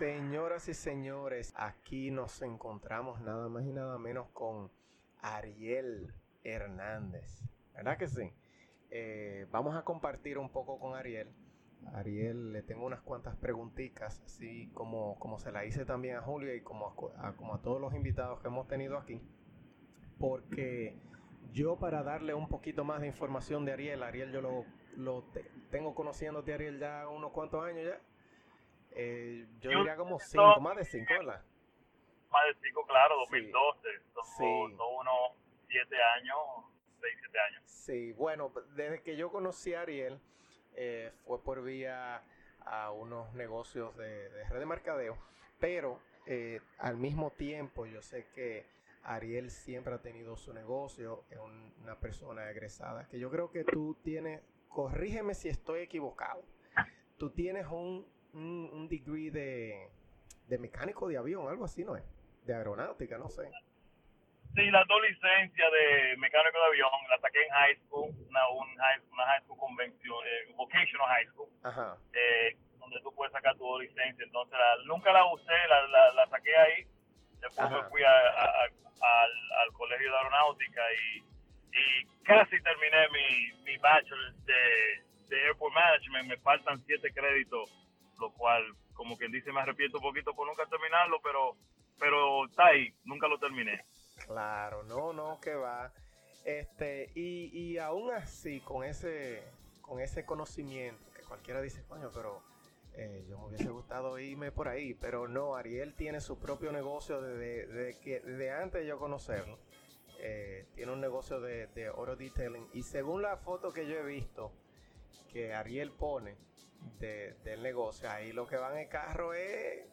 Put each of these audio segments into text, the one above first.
Señoras y señores, aquí nos encontramos nada más y nada menos con Ariel Hernández. ¿Verdad que sí? Eh, vamos a compartir un poco con Ariel. Ariel, le tengo unas cuantas preguntitas, así como, como se la hice también a Julia y como a, como a todos los invitados que hemos tenido aquí. Porque yo para darle un poquito más de información de Ariel, Ariel yo lo, lo tengo conociéndote Ariel ya unos cuantos años ya. Eh, yo, diría como cinco, más de cinco, ¿verdad? Más de cinco, claro, 2012. Son, unos siete años, seis, siete años. Sí, bueno, desde que yo conocí a Ariel, eh, fue por vía a unos negocios de, red de mercadeo, pero eh, al mismo tiempo yo sé que Ariel siempre ha tenido su negocio, es una persona egresada, que yo creo que tú tienes, corrígeme si estoy equivocado, tú tienes un un, un degree de, de mecánico de avión, algo así, ¿no es? De aeronáutica, no sé. Sí, las dos licencias de mecánico de avión las saqué en high school, una, un high, una high school convención, eh, vocational high school, Ajá. Eh, donde tú puedes sacar tu licencia. Entonces, nunca la usé, la, la, la saqué ahí. Después me fui a, al, al, colegio de aeronáutica y, y casi terminé mi, mi bachelor de, de airport management. Me faltan siete créditos lo cual, como quien dice, me arrepiento un poquito por nunca terminarlo, pero, pero está ahí, nunca lo terminé. Claro, no, no, que va. Este, y, y aún así, con ese, con ese conocimiento, que cualquiera dice, coño, pero eh, yo me hubiese gustado irme por ahí, pero no, Ariel tiene su propio negocio desde, que, de antes de yo conocerlo. Eh, tiene un negocio de, de oro detailing y según la foto que yo he visto que Ariel pone, del negocio. Ahí lo que van en carro es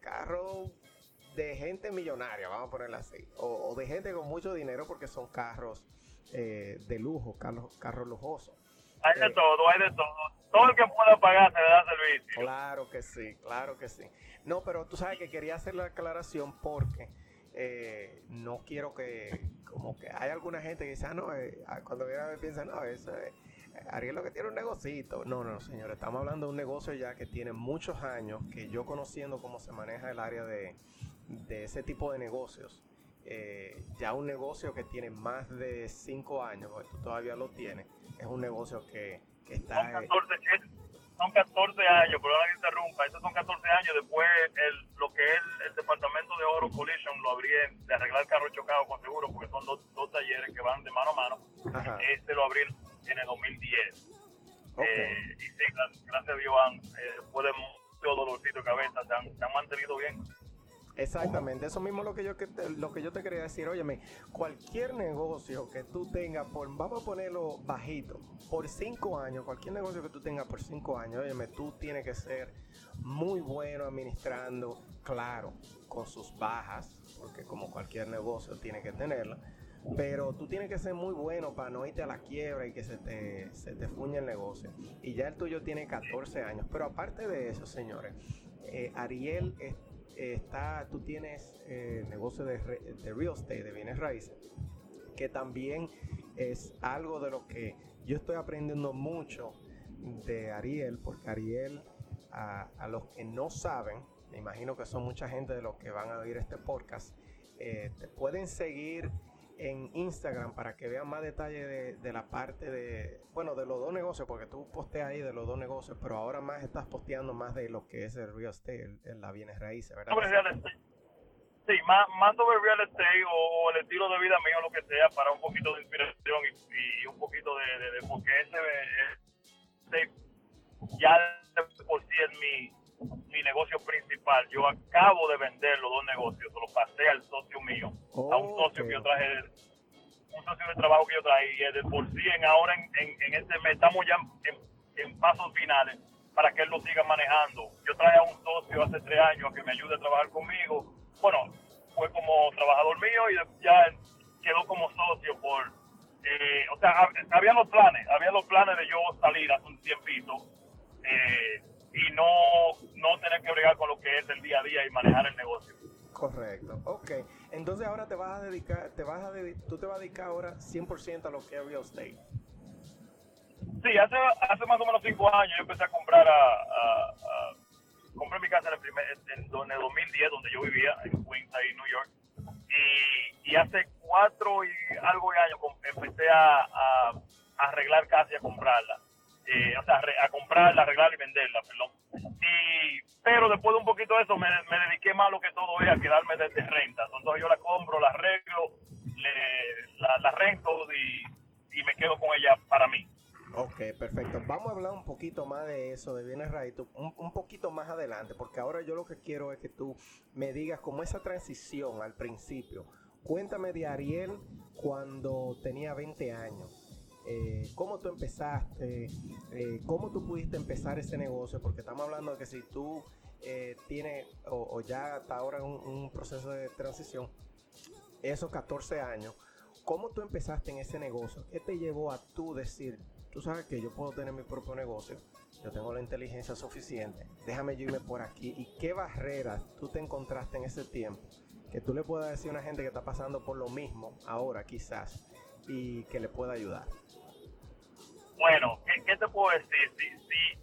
carro de gente millonaria, vamos a ponerlo así. O, de gente con mucho dinero porque son carros eh, de lujo, carros, carros lujosos. Hay de eh, todo, hay de todo. Todo el que pueda pagar se le da servicio. Claro que sí, claro que sí. No, pero tú sabes que quería hacer la aclaración porque eh, no quiero que, como que hay alguna gente que dice, ah, no, cuando viene a ver piensa, no, eso es Ariel lo que tiene un negocito. No, no, señor, estamos hablando de un negocio ya que tiene muchos años, que yo conociendo cómo se maneja el área de, ese tipo de negocios, eh, ya un negocio que tiene más de 5 años, porque tú todavía lo tienes, es un negocio que, está... Son 14, son 14 años, pero no interrumpa, esos son 14 años, después el, lo que es el, departamento de Oro Collision lo abrí de arreglar carros chocados con seguro, porque son dos, dos talleres que van de mano a mano, este lo abrí en el 2010. Eh, y sí, gracias a Dios, eh, después de mucho dolorcito de cabeza, se han, se han mantenido bien. Exactamente, eso mismo lo que yo que te, lo que yo te quería decir, óyeme, cualquier negocio que tú tengas por, vamos a ponerlo bajito, por cinco años, cualquier negocio que tú tengas por cinco años, óyeme, tú tienes que ser muy bueno administrando, claro, con sus bajas, porque como cualquier negocio tiene que tenerla, pero tú tienes que ser muy bueno para no irte a la quiebra y que se te, se te fuñe el negocio. Y ya el tuyo tiene 14 años. Pero aparte de eso, señores, eh, Ariel está, tú tienes eh, negocio de, de real estate, de bienes raíces, que también es algo de lo que yo estoy aprendiendo mucho de Ariel, porque Ariel, a, a los que no saben, me imagino que son mucha gente de los que van a oír este podcast, eh, te pueden seguir en Instagram para que vean más detalles de, la parte de, bueno, de los dos negocios, porque tú posteas ahí de los dos negocios, pero ahora más estás posteando más de lo que es el real estate, el, la bienes raíces, ¿verdad? Sobre real estate. Sí, más, más sobre real estate o, el estilo de vida mío, lo que sea, para un poquito de inspiración y, un poquito de, de, de porque ese, ya por sí es mi, mi negocio principal. Yo acabo de vender los dos negocios, se los pasé al socio mío, a un socio que yo traje, un socio de trabajo que yo traía, de por sí en ahora en, en, este mes estamos ya en, pasos finales para que él lo siga manejando. Yo traía a un socio hace tres años que me ayude a trabajar conmigo. Bueno, fue como trabajador mío y ya quedó como socio por... Eh, o sea, había los planes, había los planes de yo salir hace un tiempito eh, y no, no tener que bregar con lo que es el día a día y manejar el negocio. Correcto, ok. Entonces ahora te vas a dedicar, te vas a tú te vas a dedicar ahora 100% a lo que es real estate. Sí, hace, hace más o menos cinco años yo empecé a comprar a, compré mi casa en el, primer, en, el 2010 donde yo vivía en Queens, ahí en New York. Y, y hace cuatro y algo de años empecé a, a, arreglar casa y a comprarla. Eh, o sea, a comprarla, arreglarla y venderla. Y, pero después de un poquito de eso me, dediqué más lo que todo es a quedarme desde renta. Entonces yo la compro, la arreglo, le, la, rento y, y me quedo con ella para mí. Ok, perfecto. Vamos a hablar un poquito más de eso, de bienes raíces, un, un, poquito más adelante, porque ahora yo lo que quiero es que tú me digas como esa transición al principio. Cuéntame de Ariel cuando tenía 20 años. Eh, cómo tú empezaste, eh, cómo tú pudiste empezar ese negocio, porque estamos hablando de que si tú eh, tienes o, ya hasta ahora un, un proceso de transición, esos 14 años, ¿cómo tú empezaste en ese negocio? ¿Qué te llevó a tú decir, tú sabes que yo puedo tener mi propio negocio, yo tengo la inteligencia suficiente, déjame irme por aquí? ¿Y qué barreras tú te encontraste en ese tiempo? Que tú le puedas decir a una gente que está pasando por lo mismo ahora quizás y que le pueda ayudar. Bueno, ¿qué, te puedo decir? Si,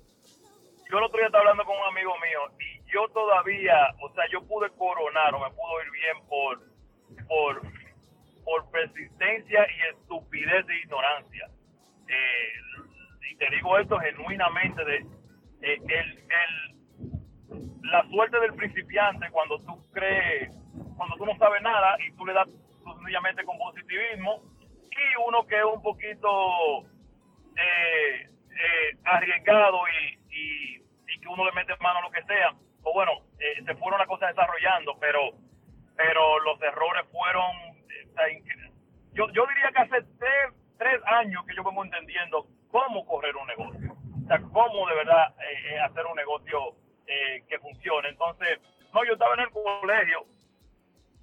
yo el otro día estaba hablando con un amigo mío y yo todavía, o sea, yo pude coronar o me pudo ir bien por, por, por persistencia y estupidez de ignorancia. Eh, y te digo esto genuinamente de eh, el, el, la suerte del principiante cuando tú crees, cuando tú no sabes nada y tú le das sencillamente con positivismo y uno que es un poquito eh, eh, arriesgado y, y, que uno le mete mano a lo que sea, o bueno, eh, se fueron las cosas desarrollando, pero pero los errores fueron, yo, yo diría que hace tres, tres años que yo vengo entendiendo cómo correr un negocio, o sea, cómo de verdad eh, hacer un negocio que funcione. Entonces, no, yo estaba en el colegio,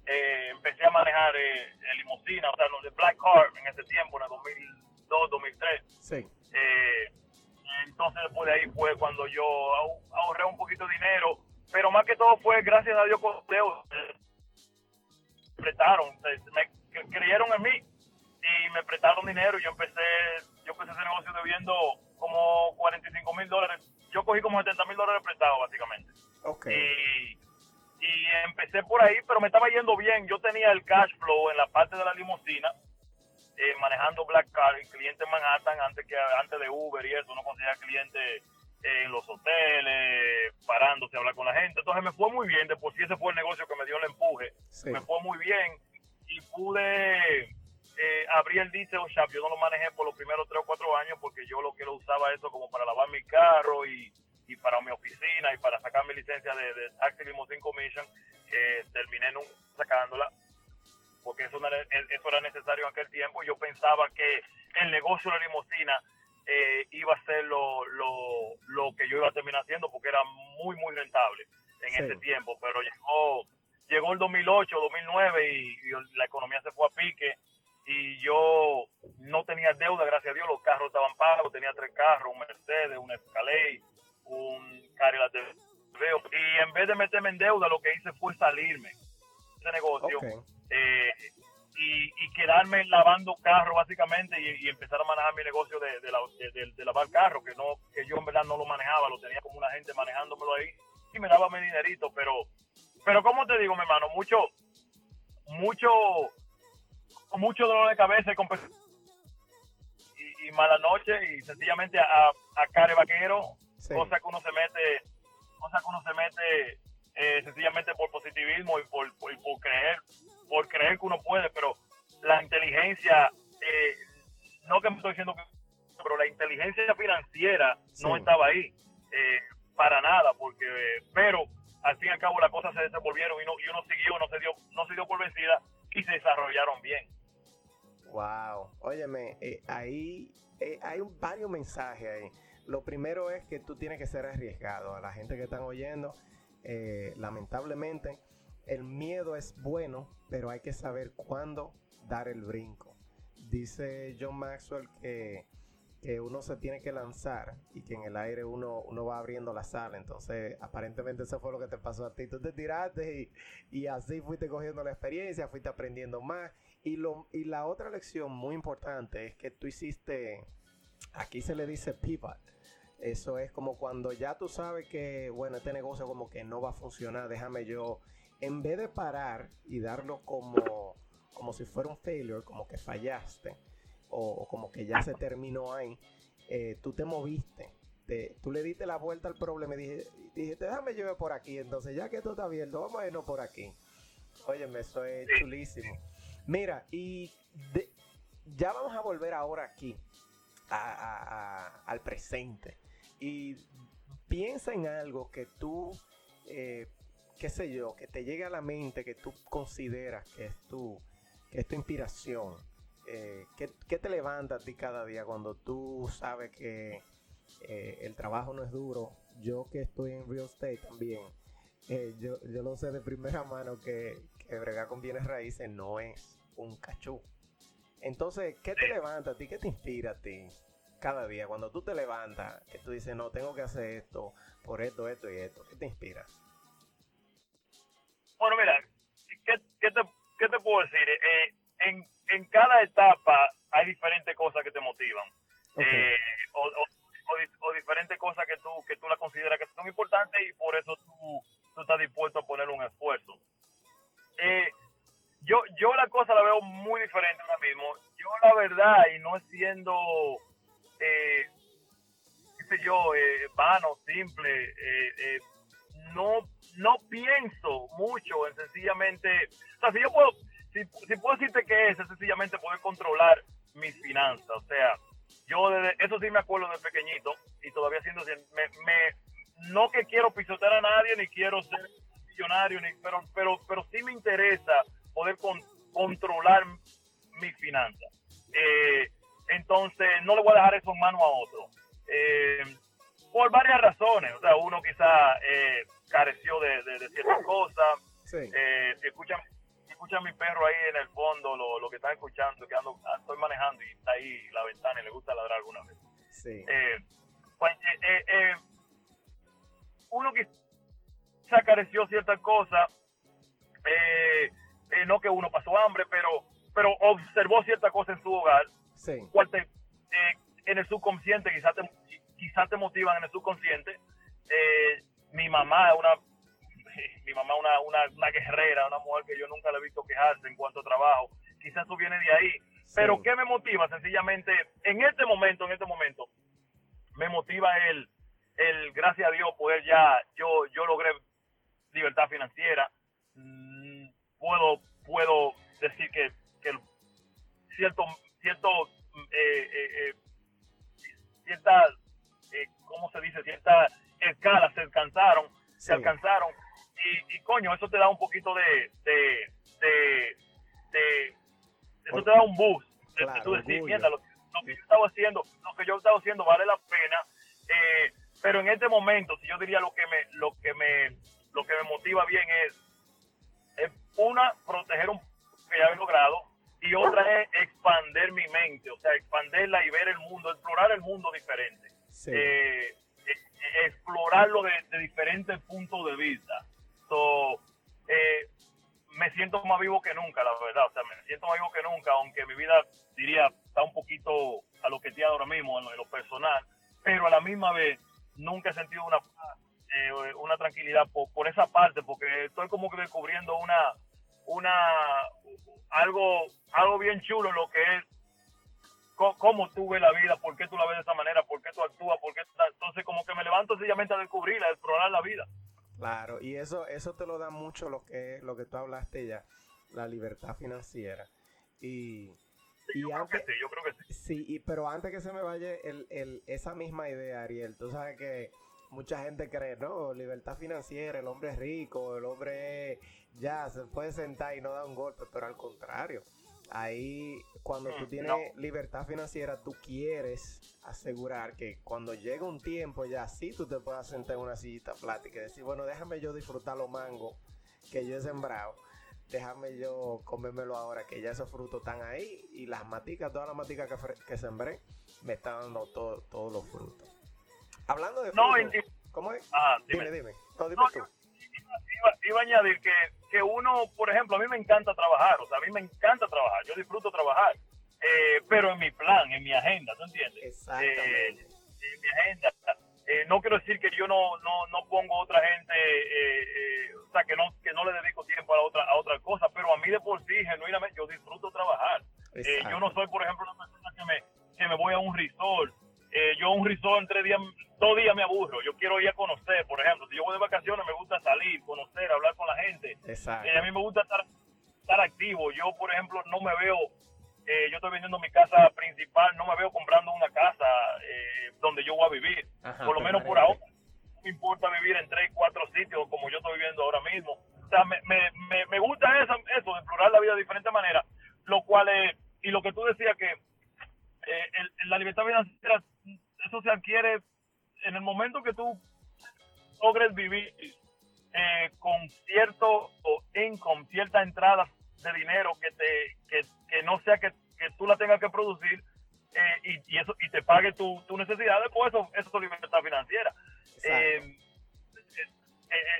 empecé a manejar eh, limusina, o sea, los de Black Car en ese tiempo, en el 2002, 2003. Sí. Eh, entonces después de ahí fue cuando yo ahorré un poquito de dinero, pero más que todo fue gracias a Dios con Dios. prestaron, me creyeron en mí y me prestaron dinero y yo empecé, yo empecé ese negocio debiendo como 45 mil dólares. Yo cogí como 70 mil dólares prestados básicamente. Okay. Y, y empecé por ahí, pero me estaba yendo bien. Yo tenía el cash flow en la parte de la limusina eh, manejando Black Car, cliente en Manhattan antes que antes de Uber y eso, no conseguía clientes en los hoteles, parándose a hablar con la gente. Entonces me fue muy bien, de por sí ese fue el negocio que me dio el empuje. Me fue muy bien y pude eh, abrir el diesel shop. Yo no lo manejé por los primeros tres o cuatro años porque yo lo que lo usaba eso como para lavar mi carro y, y para mi oficina y para sacar mi licencia de, de Taxi Limousine Commission. que terminé sacándola porque eso, eso era necesario en aquel tiempo. Yo pensaba que el negocio de la limusina eh, iba a ser lo, lo, lo, que yo iba a terminar haciendo porque era muy, muy rentable en ese tiempo. Pero llegó, llegó el 2008, 2009 y, la economía se fue a pique y yo no tenía deuda, gracias a Dios, los carros estaban pagos, tenía tres carros, un Mercedes, un Escalade, un Cadillac de y en vez de meterme en deuda, lo que hice fue salirme de ese negocio eh, y, quedarme lavando carro básicamente y, empezar a manejar mi negocio de, de, lavar carro, que no que yo en verdad no lo manejaba, lo tenía como una gente manejándomelo ahí y me daba mi dinerito, pero pero como te digo, mi hermano, mucho mucho mucho dolor de cabeza y, y mala noche y sencillamente a, a care vaquero, cosa que uno se mete, cosa que uno se mete eh, sencillamente por positivismo y por, por, por creer por creer que uno puede, pero la inteligencia, eh, no que me estoy diciendo que, pero la inteligencia financiera no estaba ahí eh, para nada, porque, pero al fin y al cabo las cosas se desenvolvieron y, no, y uno siguió, no se dio, no se dio por vencida y se desarrollaron bien. Wow. Óyeme, eh, ahí eh, hay un, varios mensajes ahí. Lo primero es que tú tienes que ser arriesgado. A la gente que están oyendo, eh, lamentablemente, el miedo es bueno, pero hay que saber cuándo dar el brinco. Dice John Maxwell que, uno se tiene que lanzar y que en el aire uno, uno va abriendo la sala. Entonces, aparentemente eso fue lo que te pasó a ti. Tú te tiraste y, y así fuiste cogiendo la experiencia, fuiste aprendiendo más. Y, lo, y la otra lección muy importante es que tú hiciste, aquí se le dice pivot. Eso es como cuando ya tú sabes que, bueno, este negocio como que no va a funcionar, déjame yo, en vez de parar y darlo como, como si fuera un failure, como que fallaste, o, como que ya se terminó ahí, eh, tú te moviste, te, tú le diste la vuelta al problema y dije, dijiste, déjame llevar por aquí, entonces ya que esto está abierto, vamos a irnos por aquí. Óyeme, eso es chulísimo. Mira, y ya vamos a volver ahora aquí, al presente. Y piensa en algo que tú, eh, qué sé yo, que te llegue a la mente, que tú consideras que es tu, que es tu inspiración. Eh, ¿qué, te levanta a ti cada día cuando tú sabes que eh, el trabajo no es duro? Yo que estoy en real estate también, yo, yo lo sé de primera mano que, que bregar con bienes raíces no es un cachú. Entonces, ¿qué te levanta a ti? ¿Qué te inspira a ti cada día? Cuando tú te levantas, que tú dices, no, tengo que hacer esto, por esto, esto y esto. ¿Qué te inspira? Bueno, mira, ¿qué, te, qué te, puedo decir? Eh, en, en, cada etapa hay diferentes cosas que te motivan. Eh, o, o, diferentes cosas que tú, que tú la consideras que son importantes y por eso quizá careció ciertas cosas. Eh, eh, no que uno pasó hambre, pero, pero observó cierta cosa en su hogar, sí. cual te, eh, en el subconsciente quizás te, quizás te motivan en el subconsciente. Eh, mi mamá una mi mamá una, una, una, guerrera, una mujer que yo nunca le he visto quejarse en cuanto a trabajo. Quizás eso viene de ahí. Pero ¿qué me motiva? Sencillamente, en este momento, en este momento, me motiva el, el gracias a Dios, poder ya, yo, yo logré libertad financiera. Mm, puedo puedo decir que, que cierto cierto eh, eh, eh ciertas eh, cómo se dice ciertas escalas se alcanzaron se alcanzaron. Y, y, coño eso te da un poquito de de, de, eso te da un boost de, tú decir mierda lo, que yo estaba haciendo lo que yo estaba haciendo vale la pena eh, pero en este momento si yo diría lo que me lo que me lo que me motiva bien es una, proteger un que ya he logrado, y otra es expander mi mente, o sea, expanderla y ver el mundo, explorar el mundo diferente. Eh, eh, explorarlo de, diferentes puntos de vista. So, eh, me siento más vivo que nunca, la verdad. O sea, me siento más vivo que nunca, aunque mi vida, diría, está un poquito a lo que ahora mismo en lo, personal, pero a la misma vez nunca he sentido una una tranquilidad por, por, esa parte, porque estoy como que descubriendo una, una algo, algo bien chulo lo que es cómo tú ves la vida, por qué tú la ves de esa manera, por qué tú actúas, por qué entonces como que me levanto sencillamente a descubrirla, a explorar la vida. Claro, y eso, eso te lo da mucho lo que, lo que tú hablaste ya, la libertad financiera. Y, yo creo que sí, yo creo que sí. Sí, y, pero antes que se me vaya el, el, esa misma idea, Ariel, tú sabes que mucha gente cree, no, libertad financiera, el hombre es rico, el hombre ya se puede sentar y no da un golpe, pero al contrario, Ahí, cuando tú mm, tienes libertad financiera, tú quieres asegurar que cuando llega un tiempo ya sí tú te puedas sentar en una sillita plática y decir, bueno, déjame yo disfrutar los mangos que yo he sembrado. Déjame yo comérmelo ahora que ya esos frutos están ahí y las maticas, todas las maticas que, sembré, me están dando todos los frutos. Hablando de frutos, ¿cómo es? Ah, dime, dime. Iba, a añadir que, que uno, por ejemplo, a mí me encanta trabajar, o sea, a mí me encanta trabajar, yo disfruto trabajar, eh, pero en mi plan, en mi agenda, ¿tú entiendes? Exactamente. Eh, en mi agenda. Eh, no quiero decir que yo no, no, no pongo otra gente, o sea, que no, que no le dedico tiempo a otra, a otra cosa, pero a mí de por sí, genuinamente, yo disfruto trabajar. yo no soy, por ejemplo, una persona que me, que me voy a un resort eh, yo un resort en tres días, dos días me aburro. Yo quiero ir a conocer, por ejemplo. Si yo voy de vacaciones, me gusta salir, conocer, hablar con la gente. Exacto. Eh, a mí me gusta estar, estar activo. Yo, por ejemplo, no me veo, eh, yo estoy vendiendo mi casa principal, no me veo comprando una casa donde yo voy a vivir. por lo menos por ahora. No me importa vivir en tres, cuatro sitios como yo estoy viviendo ahora mismo. O sea, me, me, me, gusta eso, eso, de explorar la vida de diferentes maneras. Lo cual es, y lo que tú decías que la libertad financiera eso se adquiere en el momento que tú logres vivir eh, con cierto income, cierta entrada de dinero que te que, no sea que, tú la tengas que producir eh, y, eso y te pague tu, tu necesidad, pues eso, eso es libertad financiera. Eh,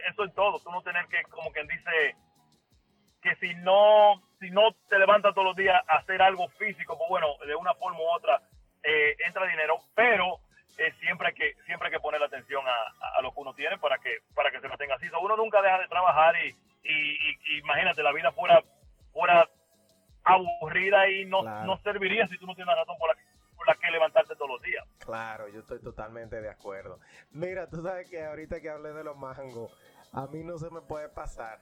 eso es todo, tú no tener que, como quien dice, que si no, si no te levantas todos los días a hacer algo físico, pues bueno, de una forma u otra, eh, entra dinero, pero eh, siempre hay que siempre hay que poner la atención a, lo que uno tiene para que para que se mantenga así. uno nunca deja de trabajar y, y, imagínate la vida fuera fuera aburrida y no, no serviría si tú no tienes razón por la, por la que levantarte todos los días. Claro, yo estoy totalmente de acuerdo. Mira, tú sabes que ahorita que hablé de los mangos, a mí no se me puede pasar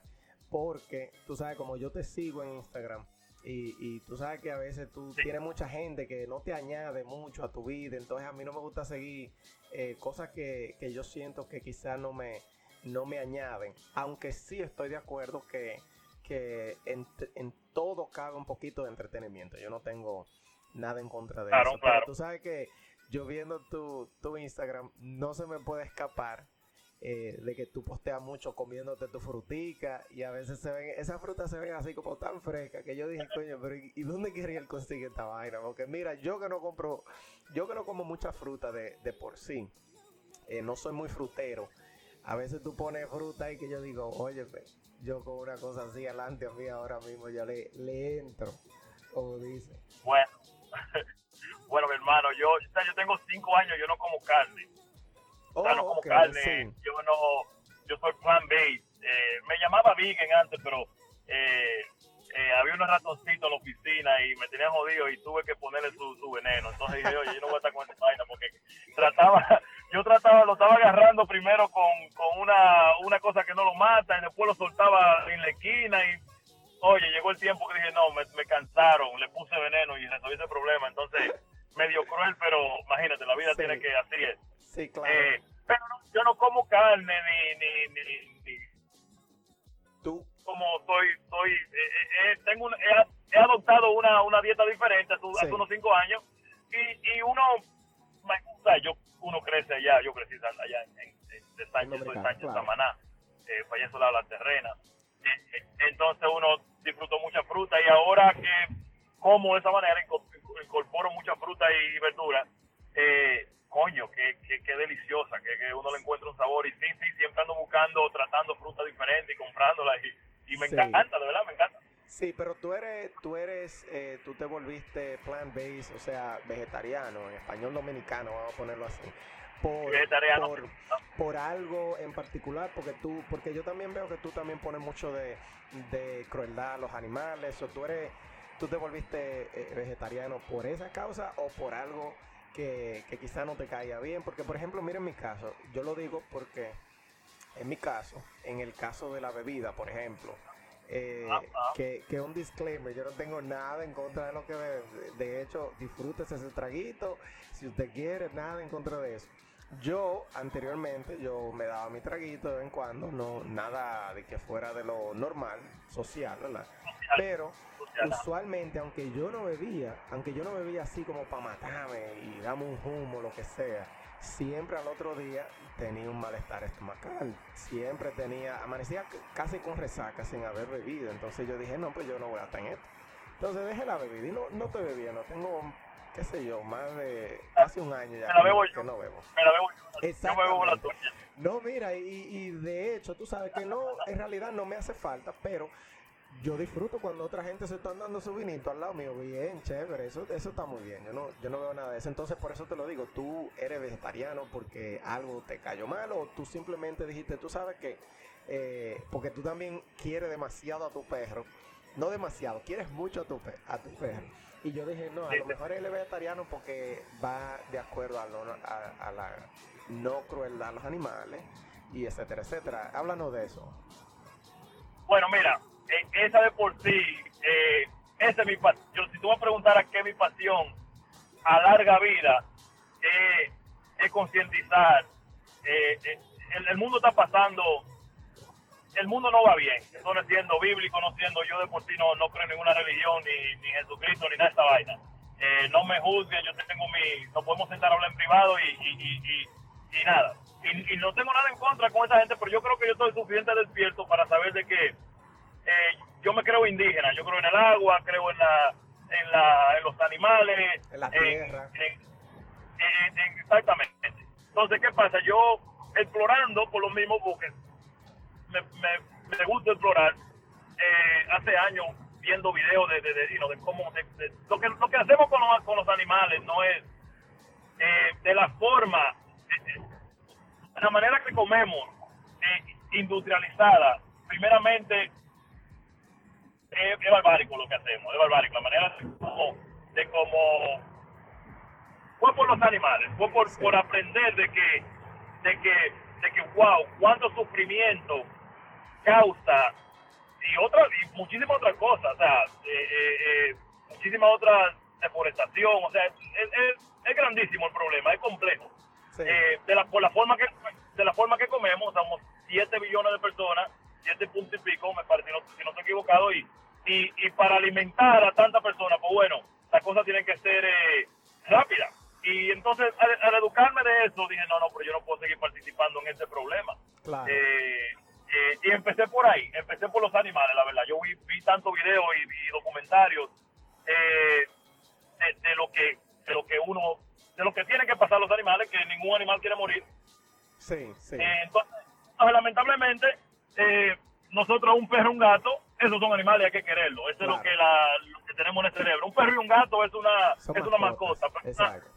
porque tú sabes como yo te sigo en Instagram y, y, tú sabes que a veces tú tienes mucha gente que no te añade mucho a tu vida, entonces a mí no me gusta seguir eh, cosas que, yo siento que quizás no me, no me añaden, aunque sí estoy de acuerdo que, que en, todo cabe un poquito de entretenimiento, yo no tengo nada en contra de eso, pero tú sabes que yo viendo tu, tu Instagram no se me puede escapar eh, de que tú posteas mucho comiéndote tu frutica y a veces se ven, esas frutas se ven así como tan frescas que yo dije, coño, pero ¿y, dónde quería él conseguir esta vaina? Porque mira, yo que no compro, yo que no como mucha fruta de, de por sí, eh, no soy muy frutero. A veces tú pones fruta y que yo digo, oye, yo con una cosa así adelante a mí ahora mismo ya le, le entro, como dice. Bueno, bueno, mi hermano, yo, yo tengo cinco años, yo no como carne Oh, no como carne, yo no, yo soy plant-based. Eh, me llamaba vegan antes, pero eh, eh, había unos ratoncitos en la oficina y me tenían jodido y tuve que ponerle su, su veneno. Entonces dije, oye, yo no voy a estar con esa vaina porque trataba, yo trataba, lo estaba agarrando primero con, con una, una cosa que no lo mata y después lo soltaba en la esquina y, oye, llegó el tiempo que dije, no, me, me cansaron, le puse veneno y resolví ese problema. Entonces, medio cruel, pero imagínate, la vida tiene que, así es. Sí, claro. Eh, pero yo no como carne ni, ni, ni, ¿Tú? Como soy, soy, eh, eh, tengo he, adoptado una, una dieta diferente hace, unos cinco años y, y uno, o sea, yo, uno crece allá, yo crecí allá en, en, en Sánchez, soy Sánchez claro. Samaná, eh, la, la terrena. Entonces uno disfrutó mucha fruta y ahora que como de esa manera incorporo mucha fruta y verdura, eh, coño, qué, qué, deliciosa, que, uno le encuentra un sabor. Y sí, sí, siempre ando buscando, tratando fruta diferente y comprándola. Y, me encanta, de verdad, me encanta. Sí, pero tú eres, tú eres, eh, tú te volviste plant-based, o sea, vegetariano, en español dominicano, vamos a ponerlo así. Por, vegetariano. Por, por, algo en particular, porque tú, porque yo también veo que tú también pones mucho de, de crueldad a los animales, o tú eres, tú te volviste eh, vegetariano por esa causa o por algo que, que quizá no te caiga bien. Porque, por ejemplo, mira en mi caso, yo lo digo porque en mi caso, en el caso de la bebida, por ejemplo, eh, ah, ah. Que, que, un disclaimer, yo no tengo nada en contra de lo que bebe. De hecho, disfrútese ese traguito, si usted quiere, nada en contra de eso. yo anteriormente yo me daba mi traguito de vez en cuando, no nada de que fuera de lo normal, social, ¿verdad? Pero usualmente, aunque yo no bebía, aunque yo no bebía así como para matarme y dame un humo, lo que sea, siempre al otro día tenía un malestar estomacal. Siempre tenía, amanecía casi con resaca sin haber bebido. Entonces yo dije, no, pues yo no voy a estar en esto. Entonces dejé la bebida y no, no estoy bebiendo. Tengo, qué sé yo, más de casi un año ya que, no bebo. Me la bebo yo. bebo la tuya. No, mira, y, y de hecho, tú sabes que no, en realidad no me hace falta, pero yo disfruto cuando otra gente se está dando su vinito al lado mío. Bien, chévere, eso, eso está muy bien. Yo no, yo no veo nada de eso. Entonces, por eso te lo digo, tú eres vegetariano porque algo te cayó mal o tú simplemente dijiste, tú sabes que, eh, porque tú también quieres demasiado a tu perro. No demasiado, quieres mucho a tu, a tu perro. Y yo dije, no, a lo mejor él es vegetariano porque va de acuerdo a, a, a la no crueldad a los animales y etcétera, etcétera. Háblanos de eso. Bueno, mira, esa de por sí, eh, esa es mi pasión. Si tú me preguntaras qué es mi pasión a larga vida, eh, es concientizar. el, mundo está pasando, el mundo no va bien. Eso no siendo bíblico, no siendo yo de por sí, no, creo en ninguna religión, ni, ni Jesucristo, ni nada de esta vaina. no me juzguen, yo tengo mi, no podemos sentar a hablar en privado y, y, y nada. Y, no tengo nada en contra con esa gente, pero yo creo que yo estoy suficiente despierto para saber de que eh, yo me creo indígena, yo creo en el agua, creo en la en, la, en los animales, en la tierra. exactamente. Entonces, ¿qué pasa? Yo explorando por los mismos buques, me, me, gusta explorar. Eh, hace años viendo videos de, de, de, cómo lo, que, lo que hacemos con los, con los animales no es eh, de la forma, de la manera que comemos industrializada. Primeramente, es, barbárico lo que hacemos, es barbárico. La manera de cómo, de cómo fue por los animales, fue por, por aprender de que, de que, de que, wow, cuánto sufrimiento causa y otras, y muchísimas otras cosas, o sea, eh, eh, eh, muchísimas otras deforestación, o sea, es, es, es, grandísimo el problema, es complejo. de la, por la forma que de la forma que comemos, somos 7 billones de personas, 7 puntos y pico, me parece, si no, si no estoy equivocado, y y, y para alimentar a tanta persona, pues bueno, las cosas tienen que ser eh, rápidas. Y entonces, al, educarme de eso, dije, no, no, pero yo no puedo seguir participando en ese problema. Eh, eh, y empecé por ahí, empecé por los animales, la verdad. Yo vi, vi tantos videos y, documentarios de, de, lo que, de lo que uno, de lo que tienen que pasar los animales, que ningún animal quiere morir. Sí, sí. entonces, lamentablemente, nosotros, un perro, un gato, esos son animales, hay que quererlo. Eso es lo que, la, lo que tenemos en el cerebro. Un perro y un gato es una, es una mascota.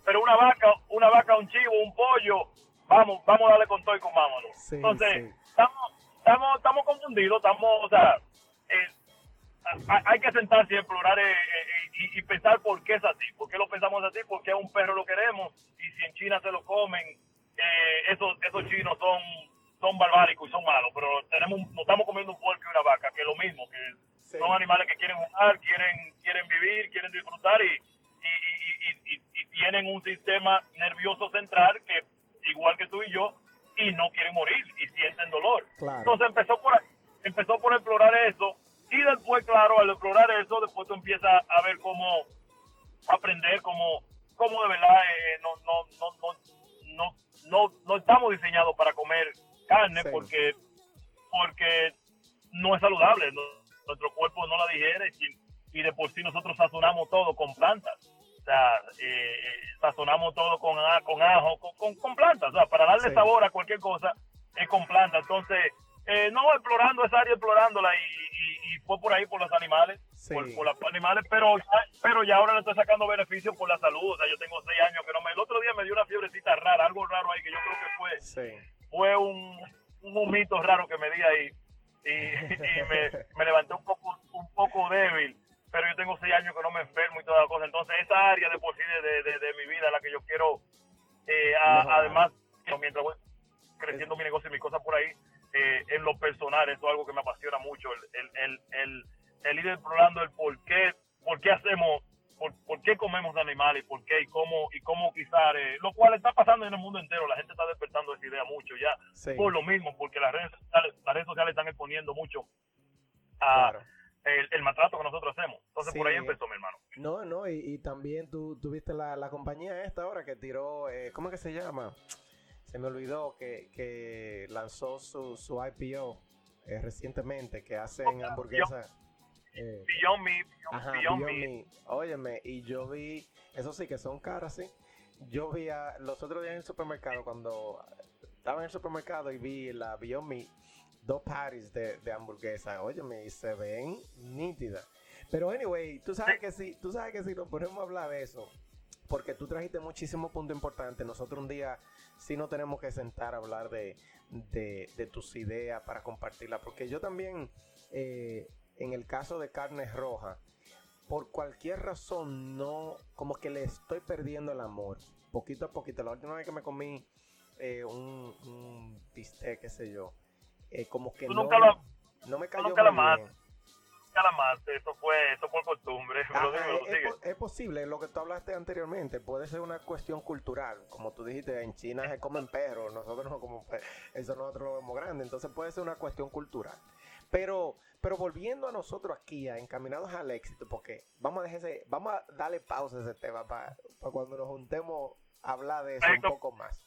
Pero una, vaca, una vaca, un chivo, un pollo, vamos, vamos a darle con todo y con vámonos. Entonces, Estamos, estamos, estamos confundidos, estamos, o sea, eh, hay que sentarse y explorar eh, eh, y, pensar por qué es así, por qué lo pensamos así, por qué a un perro lo queremos y si en China se lo comen, esos, esos chinos son son barbáricos y son malos, pero tenemos nos estamos comiendo un puerco y una vaca, que es lo mismo, que son animales que quieren jugar, quieren quieren vivir, quieren disfrutar y, y, y, tienen un sistema nervioso central que igual que tú y yo y no quieren morir y sienten dolor. Entonces empezó por empezó por explorar eso y después claro al explorar eso después tú empiezas a ver cómo aprender cómo cómo de verdad eh, no, no, no, no, no, no estamos diseñados para comer carne porque, porque no es saludable. Nuestro cuerpo no la digiere y, de por sí nosotros sazonamos todo con plantas. O sea, eh, eh, sazonamos todo con, con ajo, con, con, plantas. O sea, para darle sabor a cualquier cosa es con plantas. Entonces, eh, no explorando esa área, explorándola y, fue por ahí por los animales, por, los animales, pero ya, pero ya ahora le estoy sacando beneficios por la salud. O sea, yo tengo seis años que no me. El otro día me dio una fiebrecita rara, algo raro ahí que yo creo que fue. Sí fue un, un humito raro que me di ahí y, me, levanté un poco, un poco débil, pero yo tengo seis años que no me enfermo y toda la cosa. Entonces, esa área de por sí de, de, mi vida, la que yo quiero, eh, además, mientras voy creciendo mi negocio y mis cosas por ahí, eh, en lo personal, eso es algo que me apasiona mucho, el, el, el, el, ir explorando el por qué, por qué hacemos por, qué comemos animales y por qué y cómo, y cómo quizás, eh, lo cual está pasando en el mundo entero, la gente está despertando esa idea mucho ya, por lo mismo, porque las redes sociales, las redes sociales están exponiendo mucho a... El, maltrato que nosotros hacemos. Entonces por ahí empezó mi hermano. No, no, y, también tú tuviste la, la compañía esta ahora que tiró, eh, ¿cómo es que se llama? Se me olvidó que, que lanzó su, su IPO eh, recientemente, que hacen hamburguesas. Eh, Beyond Me. Ajá, Beyond, Me. Óyeme, y yo vi, eso sí que son caras, sí. Yo vi a, los otros días en el supermercado, cuando estaba en el supermercado y vi la Beyond Me, dos patties de, de hamburguesa, óyeme, y se ven nítidas. Pero anyway, tú sabes que si, tú sabes que si nos ponemos a hablar de eso, porque tú trajiste muchísimos puntos importantes, nosotros un día sí nos tenemos que sentar a hablar de, de, de tus ideas para compartirlas, porque yo también eh, en el caso de carnes rojas, por cualquier razón no, como que le estoy perdiendo el amor, poquito a poquito. La última vez que me comí eh, un, un bistec, qué sé yo, eh, como que no, no me cayó nunca muy bien. eso fue, eso fue costumbre. es, es, posible, lo que tú hablaste anteriormente, puede ser una cuestión cultural. Como tú dijiste, en China se comen perros, nosotros no perros, eso nosotros lo vemos grande, entonces puede ser una cuestión cultural. Pero, pero volviendo a nosotros aquí, a encaminados al éxito, porque vamos a dejarse, vamos a darle pausa a ese tema para, cuando nos juntemos a hablar de eso un poco más.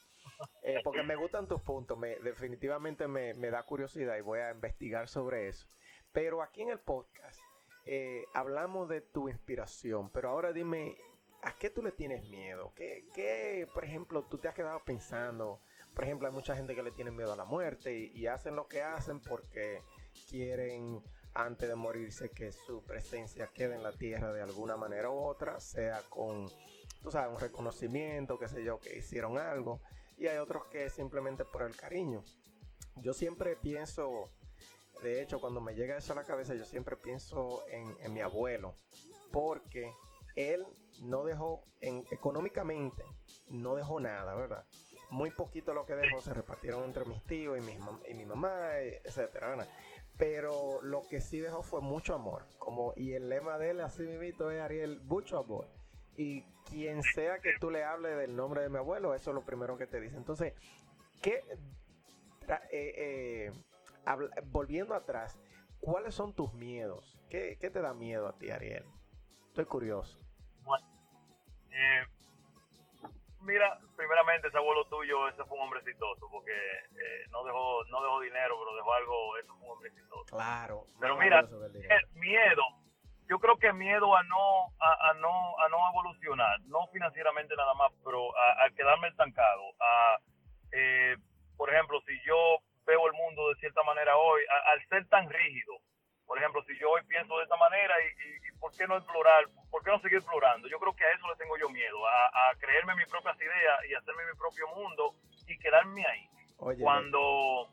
Eh, porque me gustan tus puntos, me, definitivamente me, da curiosidad y voy a investigar sobre eso. Pero aquí en el podcast eh, hablamos de tu inspiración, pero ahora dime, ¿a qué tú le tienes miedo? ¿Qué, ¿Qué, por ejemplo, tú te has quedado pensando? Por ejemplo, hay mucha gente que le tiene miedo a la muerte y hacen lo que hacen porque quieren antes de morirse que su presencia quede en la tierra de alguna manera u otra, sea con, tú sabes, un reconocimiento, qué sé yo, que hicieron algo, y hay otros que simplemente por el cariño. Yo siempre pienso, de hecho, cuando me llega eso a la cabeza, yo siempre pienso en, mi abuelo, porque él no dejó, en, económicamente, no dejó nada, ¿verdad? Muy poquito lo que dejó se repartieron entre mis tíos y mi, y mi mamá, etcétera, ¿verdad? Pero lo que sí dejó fue mucho amor. Como, y el lema de él, así mismo, es Ariel, mucho amor. Y quien sea que tú le hables del nombre de mi abuelo, eso es lo primero que te dice. Entonces, ¿qué, eh, eh, volviendo atrás, ¿cuáles son tus miedos? ¿Qué, ¿Qué, te da miedo a ti, Ariel? Estoy curioso. Bueno, eh, mira, primeramente ese abuelo tuyo, ese fue un hombre exitoso, porque eh, no dejó no dejó dinero, pero dejó algo, eso fue un hombre exitoso. Claro. Pero mira, el miedo, yo creo que miedo a no a, no a no evolucionar, no financieramente nada más, pero a, quedarme estancado, a eh, por ejemplo, si yo veo el mundo de cierta manera hoy, al ser tan rígido, por ejemplo, si yo hoy pienso de esta manera y, y, por qué no explorar, por qué no seguir explorando, yo creo que a eso le tengo yo miedo, a, creerme mis propias ideas y hacerme mi propio mundo y quedarme ahí. cuando,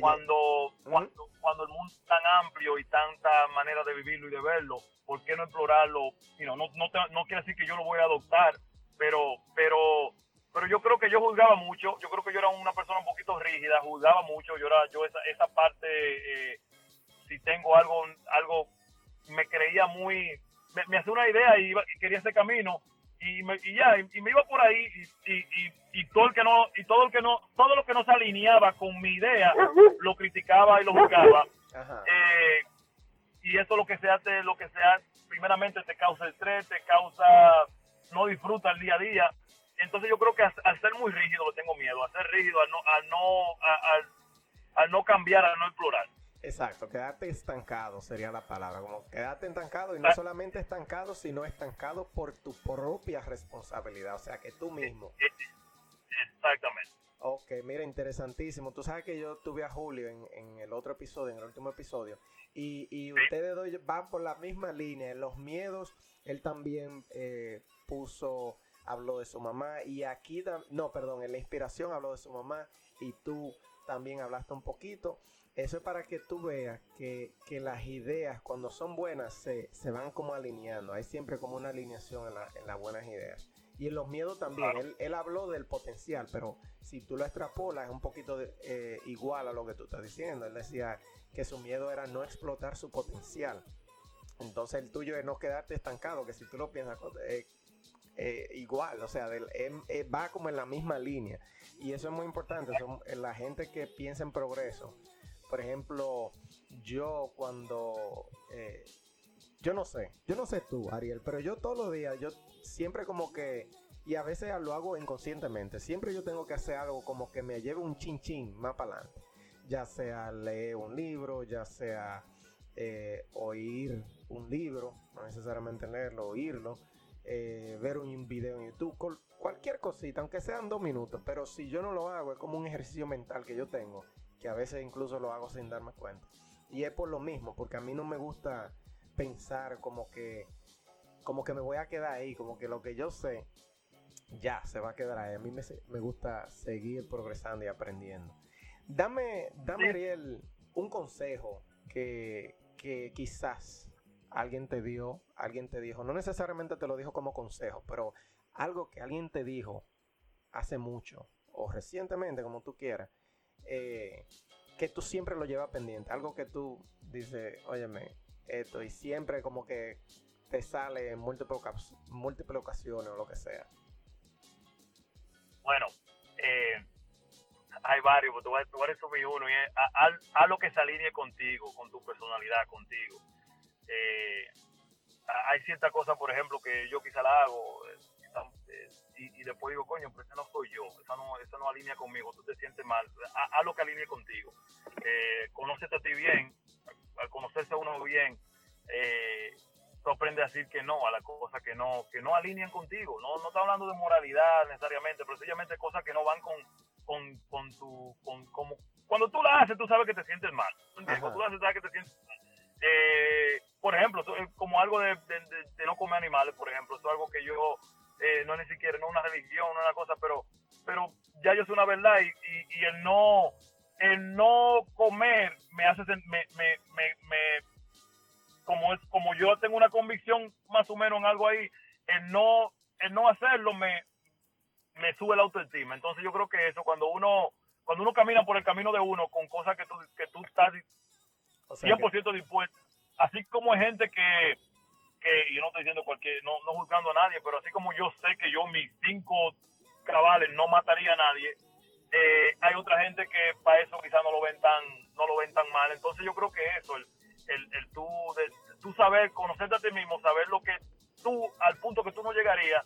cuando, cuando, cuando el mundo es tan amplio y tanta manera de vivirlo y de verlo, ¿por qué no explorarlo? no, no, no quiere decir que yo lo voy a adoptar, pero, pero, pero yo creo que yo juzgaba mucho, yo creo que yo era una persona un poquito rígida, juzgaba mucho, yo era, yo esa, esa parte eh, si tengo algo, algo, me creía muy, me, me hacía una idea y, quería ese camino y, me, y ya, y, me iba por ahí y, y, y, todo el que no, y todo el que no, todo lo que no se alineaba con mi idea, lo criticaba y lo juzgaba. Eh, y eso lo que se hace, lo que se hace, primeramente te causa estrés, te causa, no disfruta el día a día. Entonces yo creo que al, ser muy rígido le tengo miedo, a ser rígido, al no, al no, al no cambiar, al no explorar. Exacto, quedarte estancado sería la palabra, como quedarte estancado y no ah. solamente estancado, sino estancado por tu propia responsabilidad, o sea que tú mismo. Exactamente. Ok, mira, interesantísimo. Tú sabes que yo tuve a Julio en, el otro episodio, en el último episodio, y, y ustedes van por la misma línea. En los miedos, él también eh, puso, habló de su mamá, y aquí, no, perdón, en la inspiración habló de su mamá, y tú también hablaste un poquito. Eso es para que tú veas que, las ideas, cuando son buenas, se, van como alineando. Hay siempre como una alineación en, las buenas ideas. Y en los miedos también. Él, habló del potencial, pero si tú lo extrapolas es un poquito eh, igual a lo que tú estás diciendo. Él decía que su miedo era no explotar su potencial. Entonces el tuyo es no quedarte estancado, que si tú lo piensas eh, eh, igual, o sea, eh, va como en la misma línea. Y eso es muy importante, son la gente que piensa en progreso. Por ejemplo, yo cuando... yo no sé, yo no sé tú, Ariel, pero yo todos los días, yo siempre como que y a veces lo hago inconscientemente. Siempre yo tengo que hacer algo como que me lleve un chin chin más para adelante. Ya sea leer un libro, ya sea eh, oír un libro, no necesariamente leerlo, oírlo, eh, ver un video en YouTube, cualquier cosita, aunque sean dos minutos. Pero si yo no lo hago, es como un ejercicio mental que yo tengo, que a veces incluso lo hago sin darme cuenta. Y es por lo mismo, porque a mí no me gusta pensar como que como que me voy a quedar ahí, como que lo que yo sé ya se va a quedar ahí. A mí me, gusta seguir progresando y aprendiendo. Dame, dame Ariel, un consejo que, que quizás alguien te dio, alguien te dijo, no necesariamente te lo dijo como consejo, pero algo que alguien te dijo hace mucho o recientemente, como tú quieras, eh, que tú siempre lo llevas pendiente, algo que tú dices, óyeme, esto, y siempre como que te sale en múltiples, múltiples ocasiones o lo que sea. Bueno, eh, hay varios, tú eres uno y haz, lo que se alinee contigo, con tu personalidad, contigo. Eh, hay ciertas cosas, por ejemplo, que yo quizá la hago eh, y, después digo, coño, pero ese no soy yo, esa no, esa no alinea conmigo, tú te sientes mal, haz, lo que alinee contigo. Eh, conócete a ti bien, al conocerse a uno bien, eh, tú aprendes a decir que no a las cosas que no, que no alinean contigo. No, no está hablando de moralidad necesariamente, pero sencillamente cosas que no van con, con, con tu, con, como, cuando tú la haces, tú sabes que te sientes mal. Cuando tú la haces, sabes que te sientes mal. Eh, por ejemplo, como algo de, de, no comer animales, por ejemplo, eso es algo que yo, eh, no ni siquiera, no una religión, no una cosa, pero, pero ya yo sé una verdad y, y, y el no, el no comer me hace, me, me, me, me como es como yo tengo una convicción más o menos en algo ahí, el no el no hacerlo me me sube la autoestima. Entonces yo creo que eso cuando uno cuando uno camina por el camino de uno con cosas que tú que tú estás 100% dispuesto, así como hay gente que que yo no estoy diciendo cualquier no no juzgando a nadie, pero así como yo sé que yo mis cinco cabales no mataría a nadie, eh, hay otra gente que para eso quizás no lo ven tan no lo ven tan mal. Entonces yo creo que eso el el, el tú, de, tú saber, conocerte a ti mismo, saber lo que tú, al punto que tú no llegarías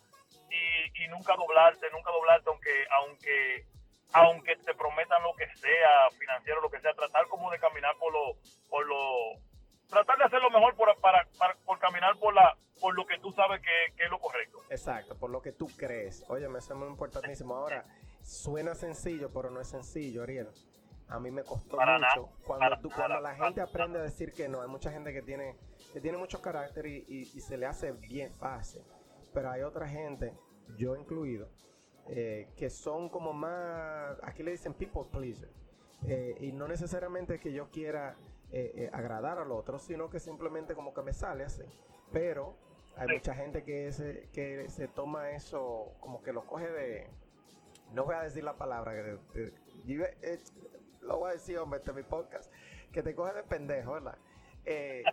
y, y nunca doblarte, nunca doblarte, aunque, aunque, aunque te prometan lo que sea, financiero, lo que sea, tratar como de caminar por lo, por lo, tratar de hacer lo mejor por, para, para, por caminar por la, por lo que tú sabes que, que, es lo correcto. Exacto, por lo que tú crees. Oye, me es muy importantísimo. Ahora, suena sencillo, pero no es sencillo, Ariel. A mí me costó mucho. cuando, cuando la gente aprende a decir que no, hay mucha gente que tiene, que tiene mucho carácter y, se le hace bien fácil. Pero hay otra gente, yo incluido, eh, que son como más, aquí le dicen people pleaser. Eh, y no necesariamente que yo quiera eh, agradar al otro, sino que simplemente como que me sale así. Pero hay mucha gente que se, que se toma eso, como que lo coge de, no voy a decir la palabra, lo voy a decir, hombre, este mi podcast, que te coge de pendejo, ¿verdad? Eh,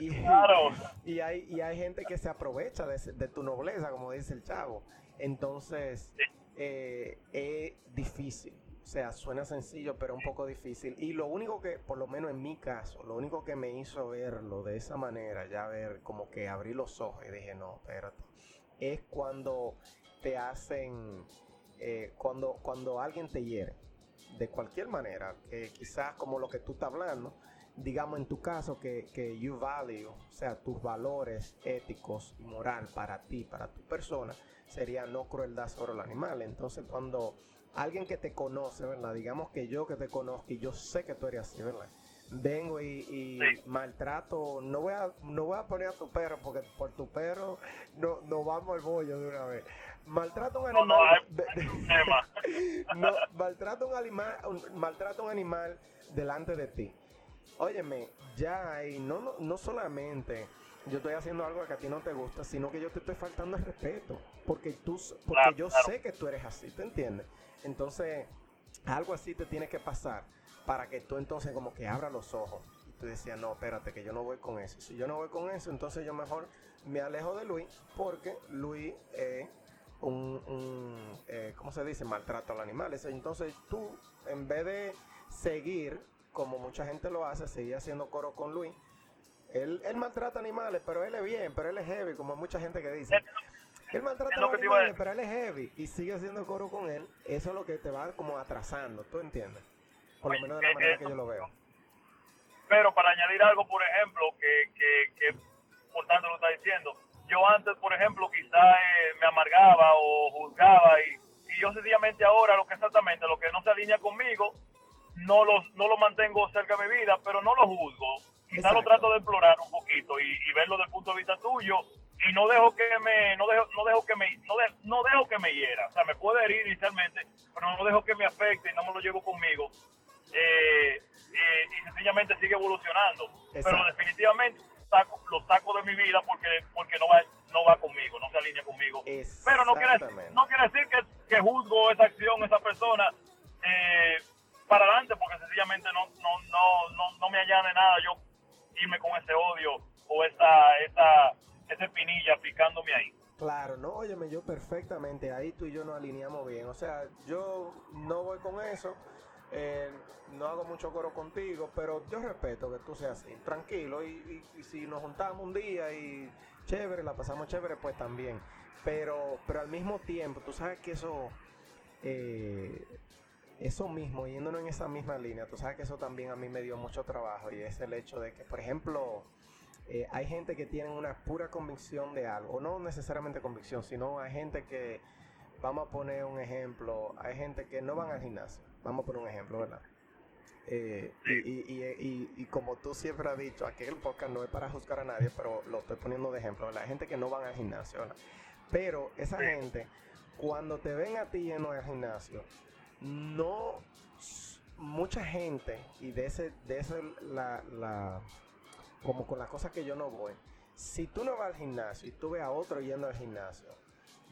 y, claro. y, hay, y hay gente que se aprovecha de, tu nobleza, como dice el chavo. Entonces, eh, es difícil. Sea, suena sencillo, pero un poco difícil. Y lo único que, por lo menos en mi caso, lo único que me hizo verlo de esa manera, ya ver como que abrí los ojos y dije, no, espérate, es cuando te hacen, eh, cuando, cuando alguien te hiere de cualquier manera, que quizás como lo que tú estás hablando, digamos en tu caso que, que you value, o sea, tus valores éticos y moral para ti, para tu persona, sería no crueldad sobre el animal. Entonces cuando alguien que te conoce, ¿verdad? Digamos que yo que te conozco y yo sé que tú eres así, ¿verdad? Vengo y, maltrato, no voy a no voy a poner a tu perro porque por tu perro no, no vamos al bollo de una vez maltrata un animal. No, maltrata un animal, maltrata un animal delante de ti. Óyeme, ya hay, no, no, solamente yo estoy haciendo algo que a ti no te gusta, sino que yo te estoy faltando el respeto. Porque tú, porque yo sé que tú eres así, ¿te entiendes? Entonces, algo así te tiene que pasar para que tú entonces como que abras los ojos tú decías, no, espérate, que yo no voy con eso. Si yo no voy con eso, entonces yo mejor me alejo de Luis porque Luis es un, eh, ¿cómo se dice? Maltrato al animal. Entonces tú, en vez de seguir, como mucha gente lo hace, seguir haciendo coro con Luis, él, él maltrata animales, pero él es bien, pero él es heavy, como mucha gente que dice. Él maltrata animales, pero él es heavy y sigue haciendo coro con él. Eso es lo que te va como atrasando, ¿tú entiendes? Por lo menos de la manera que yo lo veo. Pero para añadir algo, por ejemplo, que, que, que por tanto lo está diciendo, yo antes, por ejemplo, quizá eh, me amargaba o juzgaba y, y, yo sencillamente ahora lo que exactamente, lo que no se alinea conmigo, no lo, no lo mantengo cerca de mi vida, pero no lo juzgo. Quizá lo trato de explorar un poquito y, y, verlo desde el punto de vista tuyo y no dejo que me no dejo no dejo que me no, no dejo que me hiera. O sea me puede herir inicialmente pero no dejo que me afecte y no me lo llevo conmigo. Eh, eh, y sencillamente sigue evolucionando. Pero definitivamente saco, lo saco de mi vida porque porque no va no va conmigo, no se alinea conmigo. Pero no quiere, no quiere decir que, que juzgo esa acción, esa persona eh, para adelante, porque sencillamente no, no, no, no, no me añade nada yo irme con ese odio o esa, esa, esa espinilla picándome ahí. Claro, no, óyeme, yo perfectamente, ahí tú y yo nos alineamos bien. O sea, yo no voy con eso eh, no hago mucho coro contigo, pero yo respeto que tú seas así, tranquilo. Y, si nos juntamos un día y chévere, la pasamos chévere, pues también. Pero, pero al mismo tiempo, tú sabes que eso, eh, eso mismo, yéndonos en esa misma línea, tú sabes que eso también a mí me dio mucho trabajo y es el hecho de que, por ejemplo, eh, hay gente que tiene una pura convicción de algo, o no necesariamente convicción, sino hay gente que, vamos a poner un ejemplo, hay gente que no van al gimnasio Vamos por un ejemplo, ¿verdad? Eh, y, como tú siempre has dicho, aquel podcast no es para juzgar a nadie, pero lo estoy poniendo de ejemplo, La gente que no van al gimnasio, ¿verdad? Pero esa gente, cuando te ven a ti en el gimnasio, no mucha gente, y de ese, de ese la, la, como con las cosas que yo no voy, si tú no vas al gimnasio y tú ves a otro yendo al gimnasio,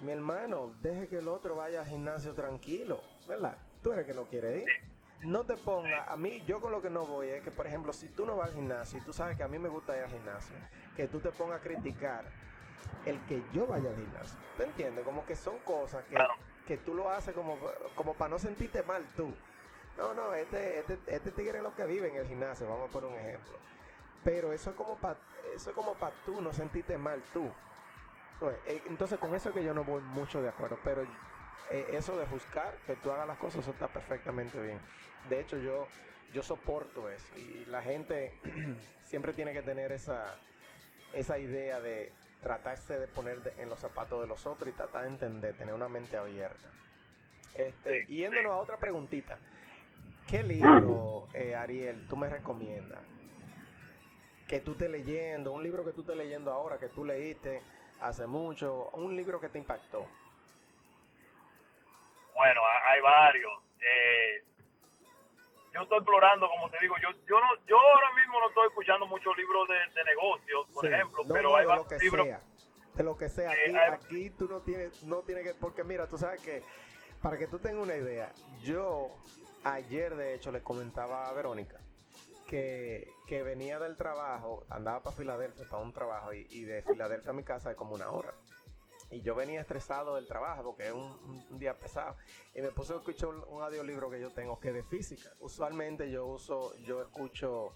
mi hermano, deje que el otro vaya al gimnasio tranquilo, ¿verdad? tú eres que no quiere ir. No te ponga, a mí, yo con lo que no voy es que, por ejemplo, si tú no vas al gimnasio y tú sabes que a mí me gusta ir al gimnasio, que tú te pongas a criticar el que yo vaya al gimnasio. ¿Te entiendes? Como que son cosas que, que tú lo haces como, como para no sentirte mal tú. No, no, este, este, este tigre es lo que vive en el gimnasio, vamos a poner un ejemplo. Pero eso es como para eso es como para tú no sentirte mal tú. Eh, entonces con eso es que yo no voy mucho de acuerdo, pero eh, eso de juzgar, que tú hagas las cosas, eso está perfectamente bien. De hecho, yo, yo soporto eso. Y la gente siempre tiene que tener esa, esa idea de tratarse de poner en los zapatos de los otros y tratar de entender, tener una mente abierta. Este, yéndonos a otra preguntita. ¿Qué libro, eh, Ariel, tú me recomiendas? Que tú estés leyendo, un libro que tú estés leyendo ahora, que tú leíste hace mucho, un libro que te impactó. Bueno, hay varios. Eh, yo estoy explorando, como te digo, yo yo no, yo ahora mismo no estoy escuchando muchos libros de, negocios, por ejemplo, pero hay varios libros. de lo que sea, aquí, tú no tienes, no tienes que, porque mira, tú sabes que, para que tú tengas una idea, yo ayer de hecho le comentaba a Verónica que, venía del trabajo, andaba para Filadelfia para un trabajo y, de Filadelfia a mi casa es como una hora y yo venía estresado del trabajo porque es un, día pesado y me puse a escuchar un, audiolibro que yo tengo que es de física. Usualmente yo uso, yo escucho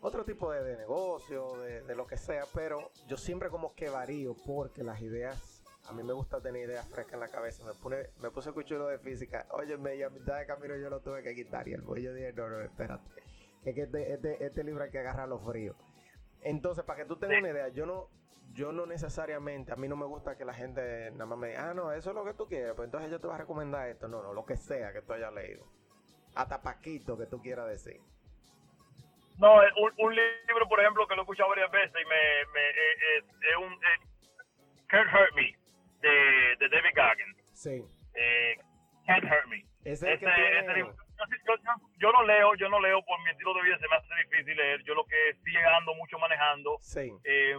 otro tipo de, negocio, de, lo que sea, pero yo siempre como que varío porque las ideas, a mí me gusta tener ideas frescas en la cabeza. Me, pone, me puse a escuchar lo de física. Oye, a mitad de camino yo lo tuve que quitar y el yo dije, no, no, espérate. Es que este, este, este libro hay que agarrarlo frío. Entonces, para que tú tengas una idea, yo no, yo no necesariamente, a mí no me gusta que la gente nada más me diga, ah, no, eso es lo que tú quieres, pues entonces yo te voy a recomendar esto. No, no, lo que sea que tú hayas leído. Hasta Paquito que tú quieras decir. No, un, libro, por ejemplo, que lo he escuchado varias veces y me, me eh, eh, es un eh, Can't Hurt Me de, de David Goggins. Sí. Can't Hurt Me. Ese, ese, libro, yo, yo, no leo, yo no leo por mi estilo de vida, se me hace difícil leer. Yo lo que sigue ando mucho manejando. Sí. Eh,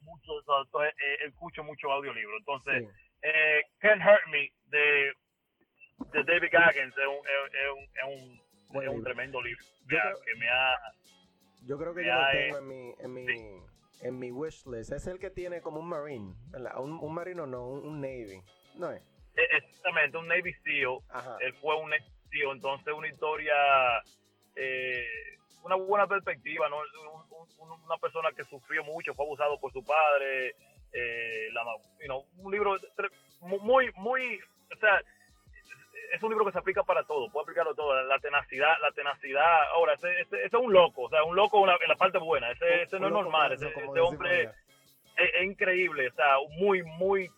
mucho, entonces, eh, escucho mucho audiolibro. Entonces, eh, Can't Hurt Me de, de David Gaggins es un, es, un, es un, es un tremendo libro que me ha Yo creo que yo lo tengo en mi, en mi, en mi wish list. Es el que tiene como un marine, Un, un marino no, un, navy, ¿no es? E, exactamente, un navy seal. Él fue un navy entonces una historia, eh, una buena perspectiva, ¿no? una persona que sufrió mucho, fue abusado por su padre, eh, la, un libro muy, muy, o sea, es un libro que se aplica para todo, puede aplicarlo todo, la tenacidad, la tenacidad, ahora, ese, ese, es un loco, o sea, un loco en la parte buena, ese, ese no es normal, ese, hombre es, increíble, o sea, muy, muy,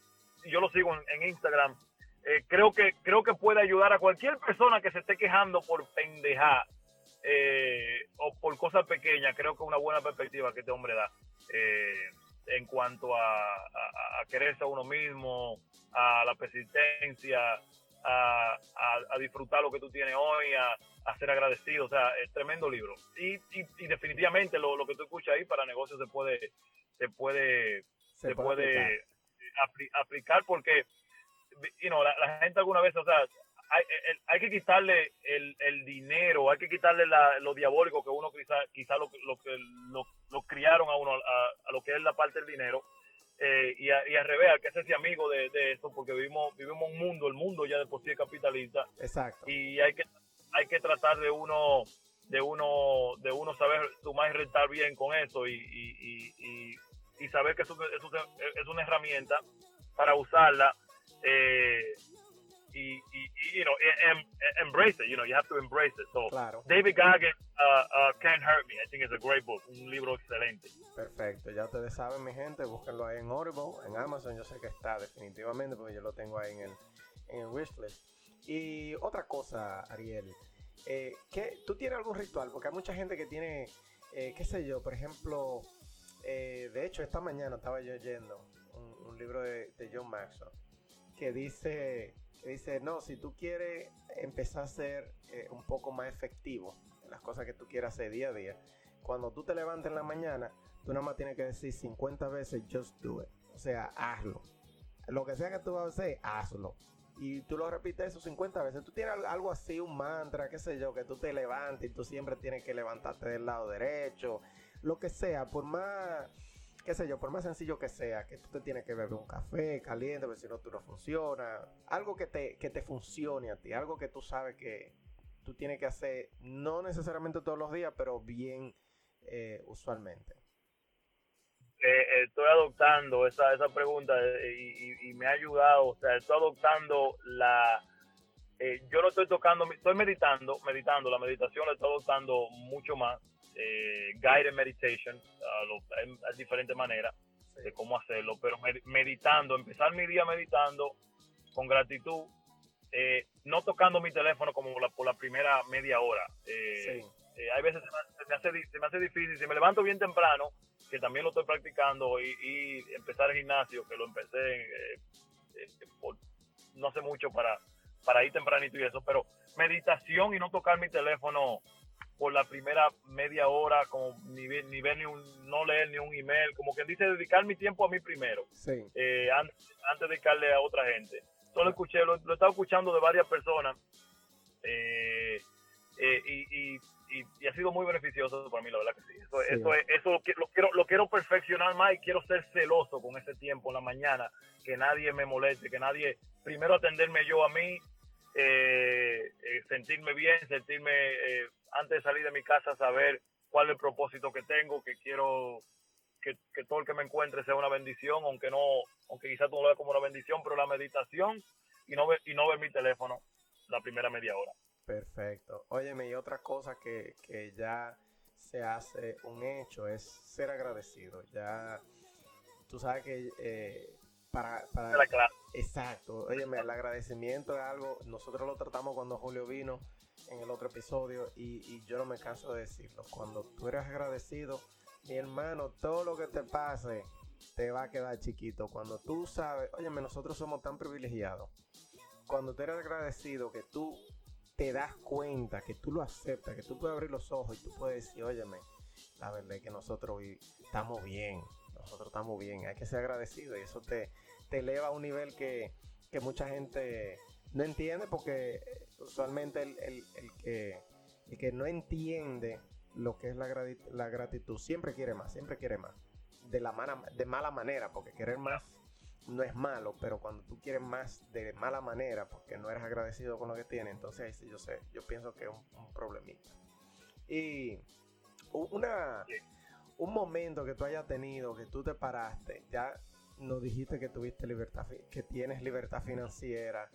yo lo sigo en, Instagram, eh, creo que creo que puede ayudar a cualquier persona que se esté quejando por pendejar eh, o por cosas pequeñas, creo que es una buena perspectiva que este hombre da. Eh, en cuanto a, a, quererse a uno mismo, a la persistencia, a, a, disfrutar lo que tú tienes hoy, a, ser agradecido. O sea, es tremendo libro. Y, y, definitivamente lo, lo, que tú escuchas ahí para negocios se puede, se puede, se, puede, aplicar. porque you know, la, gente alguna vez, o sea, hay, hay que quitarle el, el, dinero, hay que quitarle la, lo diabólico que uno quizá, quizá lo, lo lo, lo, criaron a uno a, a, lo que es la parte del dinero eh, y, a, y al revés, hay que hacerse amigo de, de esto porque vivimos vivimos un mundo, el mundo ya de por sí es capitalista. Exacto. Y hay que hay que tratar de uno de uno de uno saber sumar y rentar bien con eso y, y, y, y saber que eso, eso, es una herramienta para usarla eh, y, y, you know, em, em, embrace it, you know, you have to embrace it. So, claro. David Goggins, uh, uh, Can't Hurt Me, I think it's a great book, un libro excelente. Perfecto, ya ustedes saben, mi gente, búsquenlo ahí en Audible, en Amazon, yo sé que está definitivamente, porque yo lo tengo ahí en el, en el wishlist. Y otra cosa, Ariel, eh, ¿qué, ¿tú tienes algún ritual? Porque hay mucha gente que tiene, eh, qué sé yo, por ejemplo, eh, de hecho, esta mañana estaba yo leyendo un, un libro de, de John Maxwell que dice dice, no, si tú quieres empezar a ser eh, un poco más efectivo en las cosas que tú quieras hacer día a día, cuando tú te levantes en la mañana, tú nada más tienes que decir 50 veces, just do it. O sea, hazlo. Lo que sea que tú vas a hacer, hazlo. Y tú lo repites eso 50 veces. Tú tienes algo así, un mantra, qué sé yo, que tú te levantes y tú siempre tienes que levantarte del lado derecho. Lo que sea, por más qué sé yo, por más sencillo que sea, que tú te tienes que beber un café caliente, porque si no tú no funciona, algo que te, que te funcione a ti, algo que tú sabes que tú tienes que hacer, no necesariamente todos los días, pero bien eh, usualmente. Eh, eh, estoy adoptando esa, esa pregunta y, me ha ayudado, o sea, estoy adoptando la... yo no estoy tocando, estoy meditando, meditando, la meditación la estoy adoptando mucho más eh, guided meditation, a, diferentes maneras de cómo hacerlo, pero meditando, empezar mi día meditando con gratitud, eh, no tocando mi teléfono como por la primera media hora. Eh, eh, hay veces se me, hace, se me hace difícil, si me levanto bien temprano, que también lo estoy practicando, y, empezar el gimnasio, que lo empecé por no sé mucho para, para ir tempranito y eso, pero meditación y no tocar mi teléfono por la primera media hora, como ni, ni ver ni un, no leer ni un email, como quien dice, dedicar mi tiempo a mí primero, eh, antes, de dedicarle a otra gente. Solo escuché, lo, he estado escuchando de varias personas eh, eh, y, y, y, ha sido muy beneficioso para mí, la verdad que sí. Eso, eso, eso lo, quiero, lo quiero perfeccionar más y quiero ser celoso con ese tiempo en la mañana, que nadie me moleste, que nadie, primero atenderme yo a mí, sentirme bien, sentirme antes de salir de mi casa, saber cuál es el propósito que tengo, que quiero que, todo el que me encuentre sea una bendición, aunque no, aunque quizás tú no lo veas como una bendición, pero la meditación y no ver, y no ver mi teléfono la primera media hora. Perfecto. Óyeme, y otra cosa que, que ya se hace un hecho es ser agradecido. Ya tú sabes que eh, para, para exacto, óyeme, el agradecimiento es algo, nosotros lo tratamos cuando Julio vino en el otro episodio y, yo no me canso de decirlo. Cuando tú eres agradecido, mi hermano, todo lo que te pase te va a quedar chiquito. Cuando tú sabes, óyeme, nosotros somos tan privilegiados. Cuando tú eres agradecido, que tú te das cuenta, que tú lo aceptas, que tú puedes abrir los ojos y tú puedes decir, óyeme, la verdad es que nosotros estamos bien, nosotros estamos bien, hay que ser agradecido y eso te, te eleva a un nivel que, que mucha gente no entiende porque usualmente el, el, que, el que no entiende lo que es la, la gratitud. Siempre quiere más, siempre quiere más. De, la mala, de mala manera, porque querer más no es malo, pero cuando tú quieres más de mala manera, porque no eres agradecido con lo que tienes, entonces yo sé, yo pienso que es un, problemita. Y una, un momento que tú hayas tenido, que tú te paraste, ya nos dijiste que tuviste libertad, que tienes libertad financiera,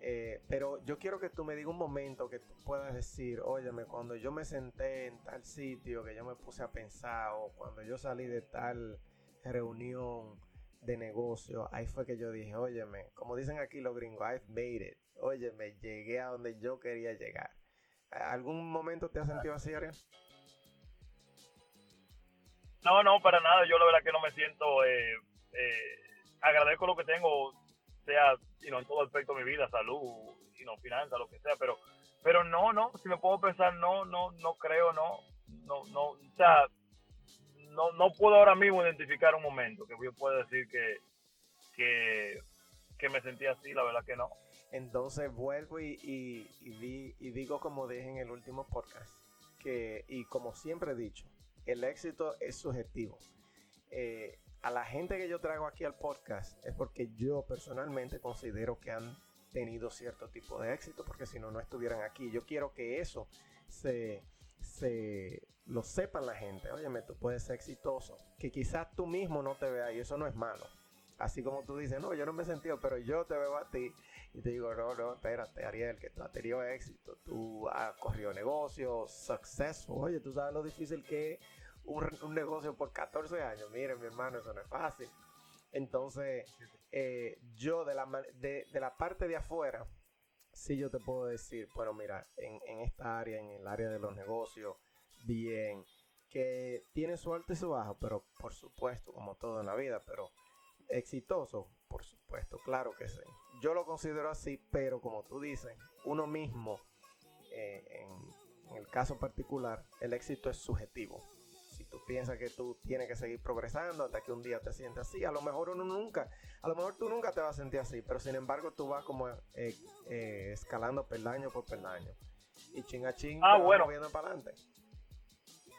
eh, pero yo quiero que tú me digas un momento que tú puedas decir, óyeme, cuando yo me senté en tal sitio, que yo me puse a pensar, o cuando yo salí de tal reunión de negocio, ahí fue que yo dije, óyeme, como dicen aquí los gringos, I've made it. Óyeme, llegué a donde yo quería llegar. ¿Algún momento te has sentido así, Ariel? No, no, para nada. Yo la verdad que no me siento... Eh, eh, agradezco lo que tengo sea en todo aspecto de mi vida, salud, y no finanzas, lo que sea, pero pero no, no, si me puedo pensar, no, no, no creo, no, no, no, o sea, no, no puedo ahora mismo identificar un momento que yo pueda decir que, que, me sentí así, la verdad que no. Entonces vuelvo y, y, y, digo como dije en el último podcast, que, y como siempre he dicho, el éxito es subjetivo. Eh, a la gente que yo traigo aquí al podcast es porque yo personalmente considero que han tenido cierto tipo de éxito, porque si no, no estuvieran aquí. Yo quiero que eso se, se lo sepan la gente. Óyeme, tú puedes ser exitoso. Que quizás tú mismo no te veas y eso no es malo. Así como tú dices, no, yo no me he sentido, pero yo te veo a ti y te digo, no, no, espérate, Ariel, que tú has tenido éxito, tú has corrido negocios, successful. Oye, tú sabes lo difícil que es un, negocio por 14 años. Miren, mi hermano, eso no es fácil. Entonces, eh, yo de la, de, la parte de afuera, sí yo te puedo decir, bueno, mira, en, en esta área, en el área de los negocios, bien, que tiene su alto y su bajo, pero por supuesto, como todo en la vida, pero exitoso, por supuesto, claro que sí. Yo lo considero así, pero como tú dices, uno mismo, eh, en, en el caso particular, el éxito es subjetivo tú piensas que tú tienes que seguir progresando hasta que un día te sientes así. A lo mejor uno nunca, a lo mejor tú nunca te vas a sentir así, pero sin embargo tú vas como eh, eh, escalando peldaño por peldaño. Y chinga ching, ah, bueno. viendo para adelante.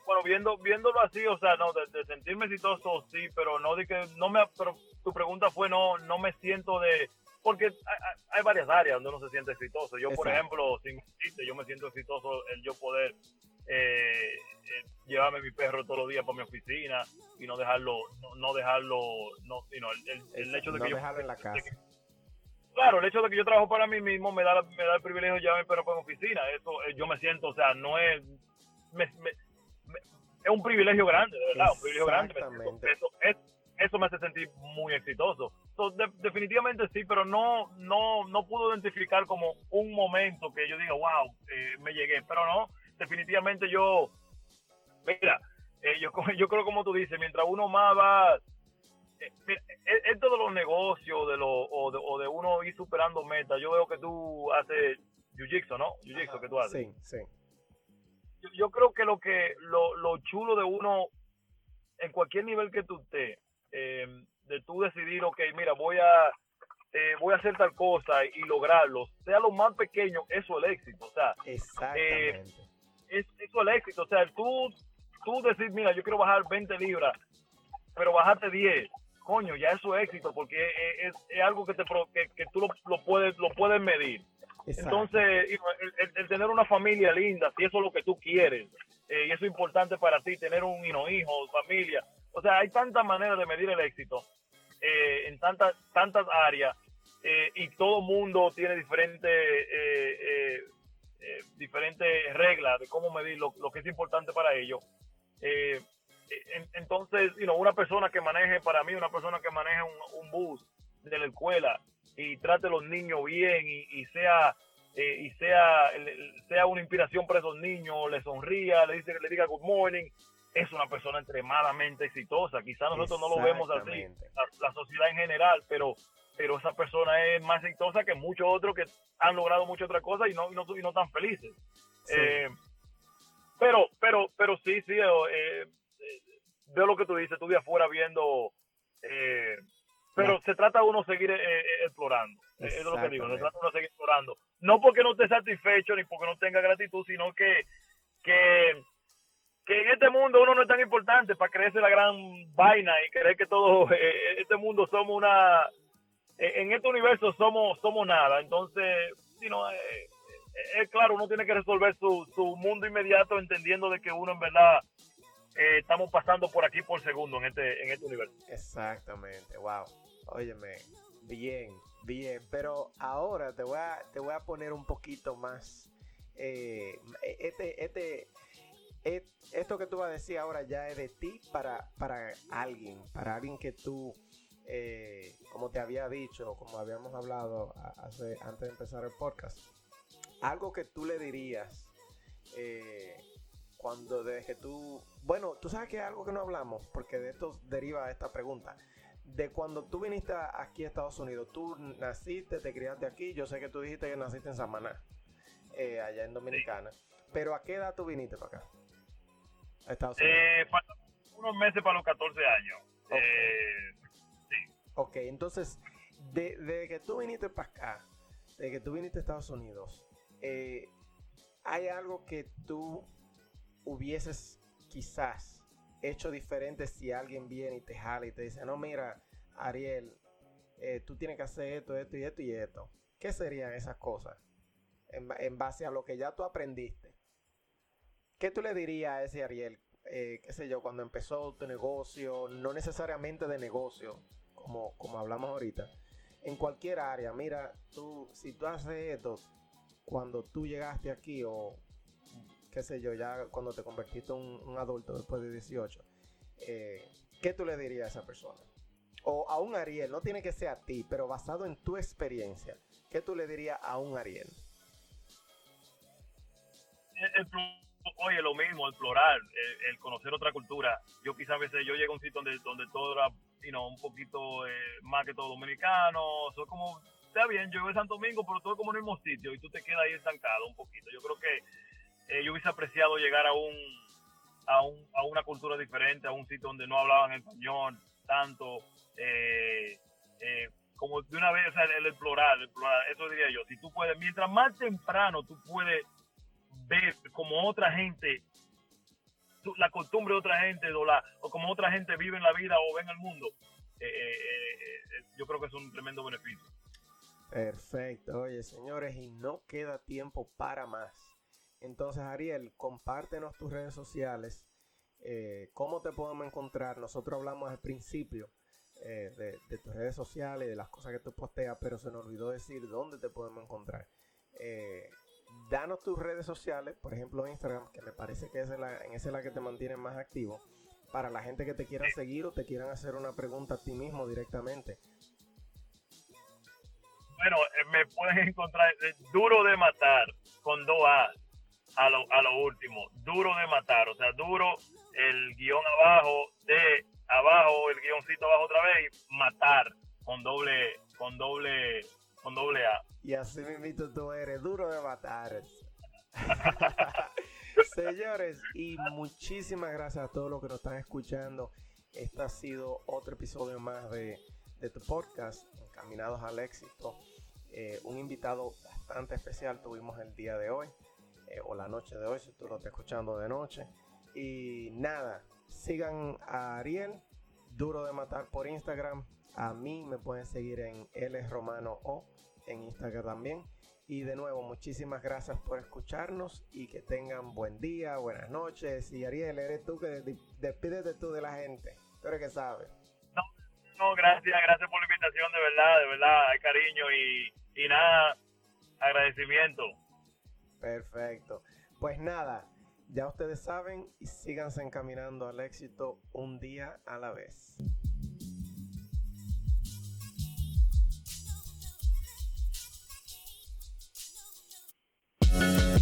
Bueno, viendo, viéndolo así, o sea, no, de, sentirme exitoso, sí, pero no de que, no me, pero tu pregunta fue, no, no me siento de, porque hay, varias áreas donde uno se siente exitoso. Yo, por ejemplo, sin yo me siento exitoso el yo poder eh, eh, llevarme mi perro todos los días para mi oficina y no dejarlo, no, dejarlo, no, el, hecho de que yo... en la casa. claro, el hecho de que yo trabajo para mí mismo me da, me da el privilegio de llevarme mi perro para mi oficina. Eso eh, yo me siento, o sea, no es... es un privilegio grande, de verdad, un privilegio grande. Eso, eso me hace sentir muy exitoso. definitivamente sí, pero no, no, no puedo identificar como un momento que yo diga, wow, eh, me llegué. Pero no, definitivamente yo, mira, eh, yo, yo creo como tú dices, mientras uno más va, eh, en todos los negocios de lo, o, de, o de uno ir superando metas, yo veo que tú haces jiu-jitsu, ¿no? Jiu-jitsu que tú haces. Sí, sí. Yo, creo que lo que lo, lo chulo de uno en cualquier nivel que tú estés, eh, de tú decidir, ok, mira, voy a eh, voy a hacer tal cosa y lograrlo, sea lo más pequeño, eso es el éxito. O sea, Exactamente es, eso el éxito. O sea, tú, tú decir, mira, yo quiero bajar 20 libras, pero bajarte 10, coño, ya eso es éxito, porque es, es, algo que, te, que, que tú lo, lo, puedes, lo puedes medir. Entonces, el, tener una familia linda, si eso es lo que tú quieres, eh, y eso es importante para ti, tener un hijo, familia. O sea, hay tantas maneras de medir el éxito eh, en tantas, tantas áreas eh, y todo mundo tiene diferentes eh, diferentes reglas de cómo medir lo, que es importante para ellos. Eh, entonces, una persona que maneje, para mí, una persona que maneje un, bus de la escuela y trate a los niños bien y, sea eh, y sea sea una inspiración para esos niños, le sonría, le dice le diga good morning, es una persona extremadamente exitosa. Quizás nosotros no lo vemos así, la, sociedad en general, pero pero esa persona es más exitosa que muchos otros que han logrado muchas otras cosas y no, y no, y no tan felices. Eh, pero, pero, pero sí, sí, eh, eh, veo lo que tú dices, tú de afuera viendo, pero se trata de uno seguir explorando. Eso es lo que digo, se trata de uno seguir explorando. No porque no esté satisfecho ni porque no tenga gratitud, sino que, que que en este mundo uno no es tan importante para creerse la gran vaina y creer que todo eh, este mundo somos una en este universo somos somos nada entonces si no es claro uno tiene que resolver su, su mundo inmediato entendiendo de que uno en verdad eh, estamos pasando por aquí por segundo en este, en este universo. Exactamente, wow. Óyeme, bien, bien. Pero ahora te voy a, te voy a poner un poquito más. Eh, este, este, esto que tú vas a decir ahora ya es de ti para, para alguien, para alguien que tú, eh, como te había dicho, como habíamos hablado hace, antes de empezar el podcast, algo que tú le dirías cuando desde que tú, bueno, tú sabes que es algo que no hablamos, porque de esto deriva esta pregunta. De cuando tú viniste aquí a Estados Unidos, tú naciste, te criaste aquí, yo sé que tú dijiste que naciste en Samaná, eh, allá en Dominicana, pero ¿a qué edad tú viniste para acá? A Estados Unidos. Eh, unos meses para los 14 años. Eh. Ok, entonces, desde de que tú viniste para acá, de que tú viniste a Estados Unidos, eh, ¿hay algo que tú hubieses quizás hecho diferente si alguien viene y te jala y te dice, no, mira, Ariel, eh, tú tienes que hacer esto, esto y esto y esto? ¿Qué serían esas cosas en, base a lo que ya tú aprendiste? ¿Qué tú le dirías a ese Ariel, eh, qué sé yo, cuando empezó tu negocio, no necesariamente de negocio, como, como hablamos ahorita, en cualquier área, mira, tú, si tú haces esto, cuando tú llegaste aquí o qué sé yo, ya cuando te convertiste en un, adulto después de 18, eh, ¿qué tú le dirías a esa persona? O a un Ariel, no tiene que ser a ti, pero basado en tu experiencia, ¿qué tú le dirías a un Ariel? oye, lo mismo, el plural, el, conocer otra cultura. Yo quizás a veces yo llego a un sitio donde, donde todo era un poquito eh, más que todo dominicano, soy como, está bien, yo voy a Santo Domingo, pero todo como en el mismo sitio y tú te quedas ahí estancado un poquito. Yo creo que eh, yo hubiese apreciado llegar a un, a un, a una cultura diferente, a un sitio donde no hablaban español tanto, eh, eh, como de una vez, el, el plural, eso diría yo. Si tú puedes, mientras más temprano tú puedes ver como otra gente, la costumbre de otra gente o, la, o como otra gente vive en la vida o ve en el mundo, yo creo que es un tremendo beneficio. Perfecto, oye señores, y no queda tiempo para más. Entonces, Ariel, compártenos tus redes sociales. Eh, ¿Cómo te podemos encontrar? Nosotros hablamos al principio eh, de, tus redes sociales, de las cosas que tú posteas, pero se nos olvidó decir dónde te podemos encontrar. Eh, danos tus redes sociales, por ejemplo Instagram, que me parece que es la, en esa es la que te mantiene más activo, para la gente que te quiera seguir o te quieran hacer una pregunta a ti mismo directamente. Bueno, me puedes encontrar duro de matar con dos A a lo, a lo último, duro de matar, o sea, duro el guion abajo, de abajo, el guioncito abajo otra vez, matar con doble, con doble, con doble A. Y así mismo tú eres, duro de matar. Señores, y muchísimas gracias a todos los que nos están escuchando. Este ha sido otro episodio más de, de tu podcast, Encaminados al Éxito. Eh, un invitado bastante especial tuvimos el día de hoy. Eh, o la noche de hoy, si tú lo estás escuchando de noche. Y nada, sigan a Ariel, Duro de Matar por Instagram. A mí me pueden seguir en L Romano O en Instagram también. Y de nuevo, muchísimas gracias por escucharnos y que tengan buen día, buenas noches. Y Ariel, eres tú que despídete tú de la gente. Tú eres que sabes. No, no, gracias, gracias por la invitación, de verdad, de verdad, hay cariño y, y nada, agradecimiento. Perfecto. Pues nada, ya ustedes saben y síganse encaminando al éxito un día a la vez.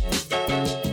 Bye.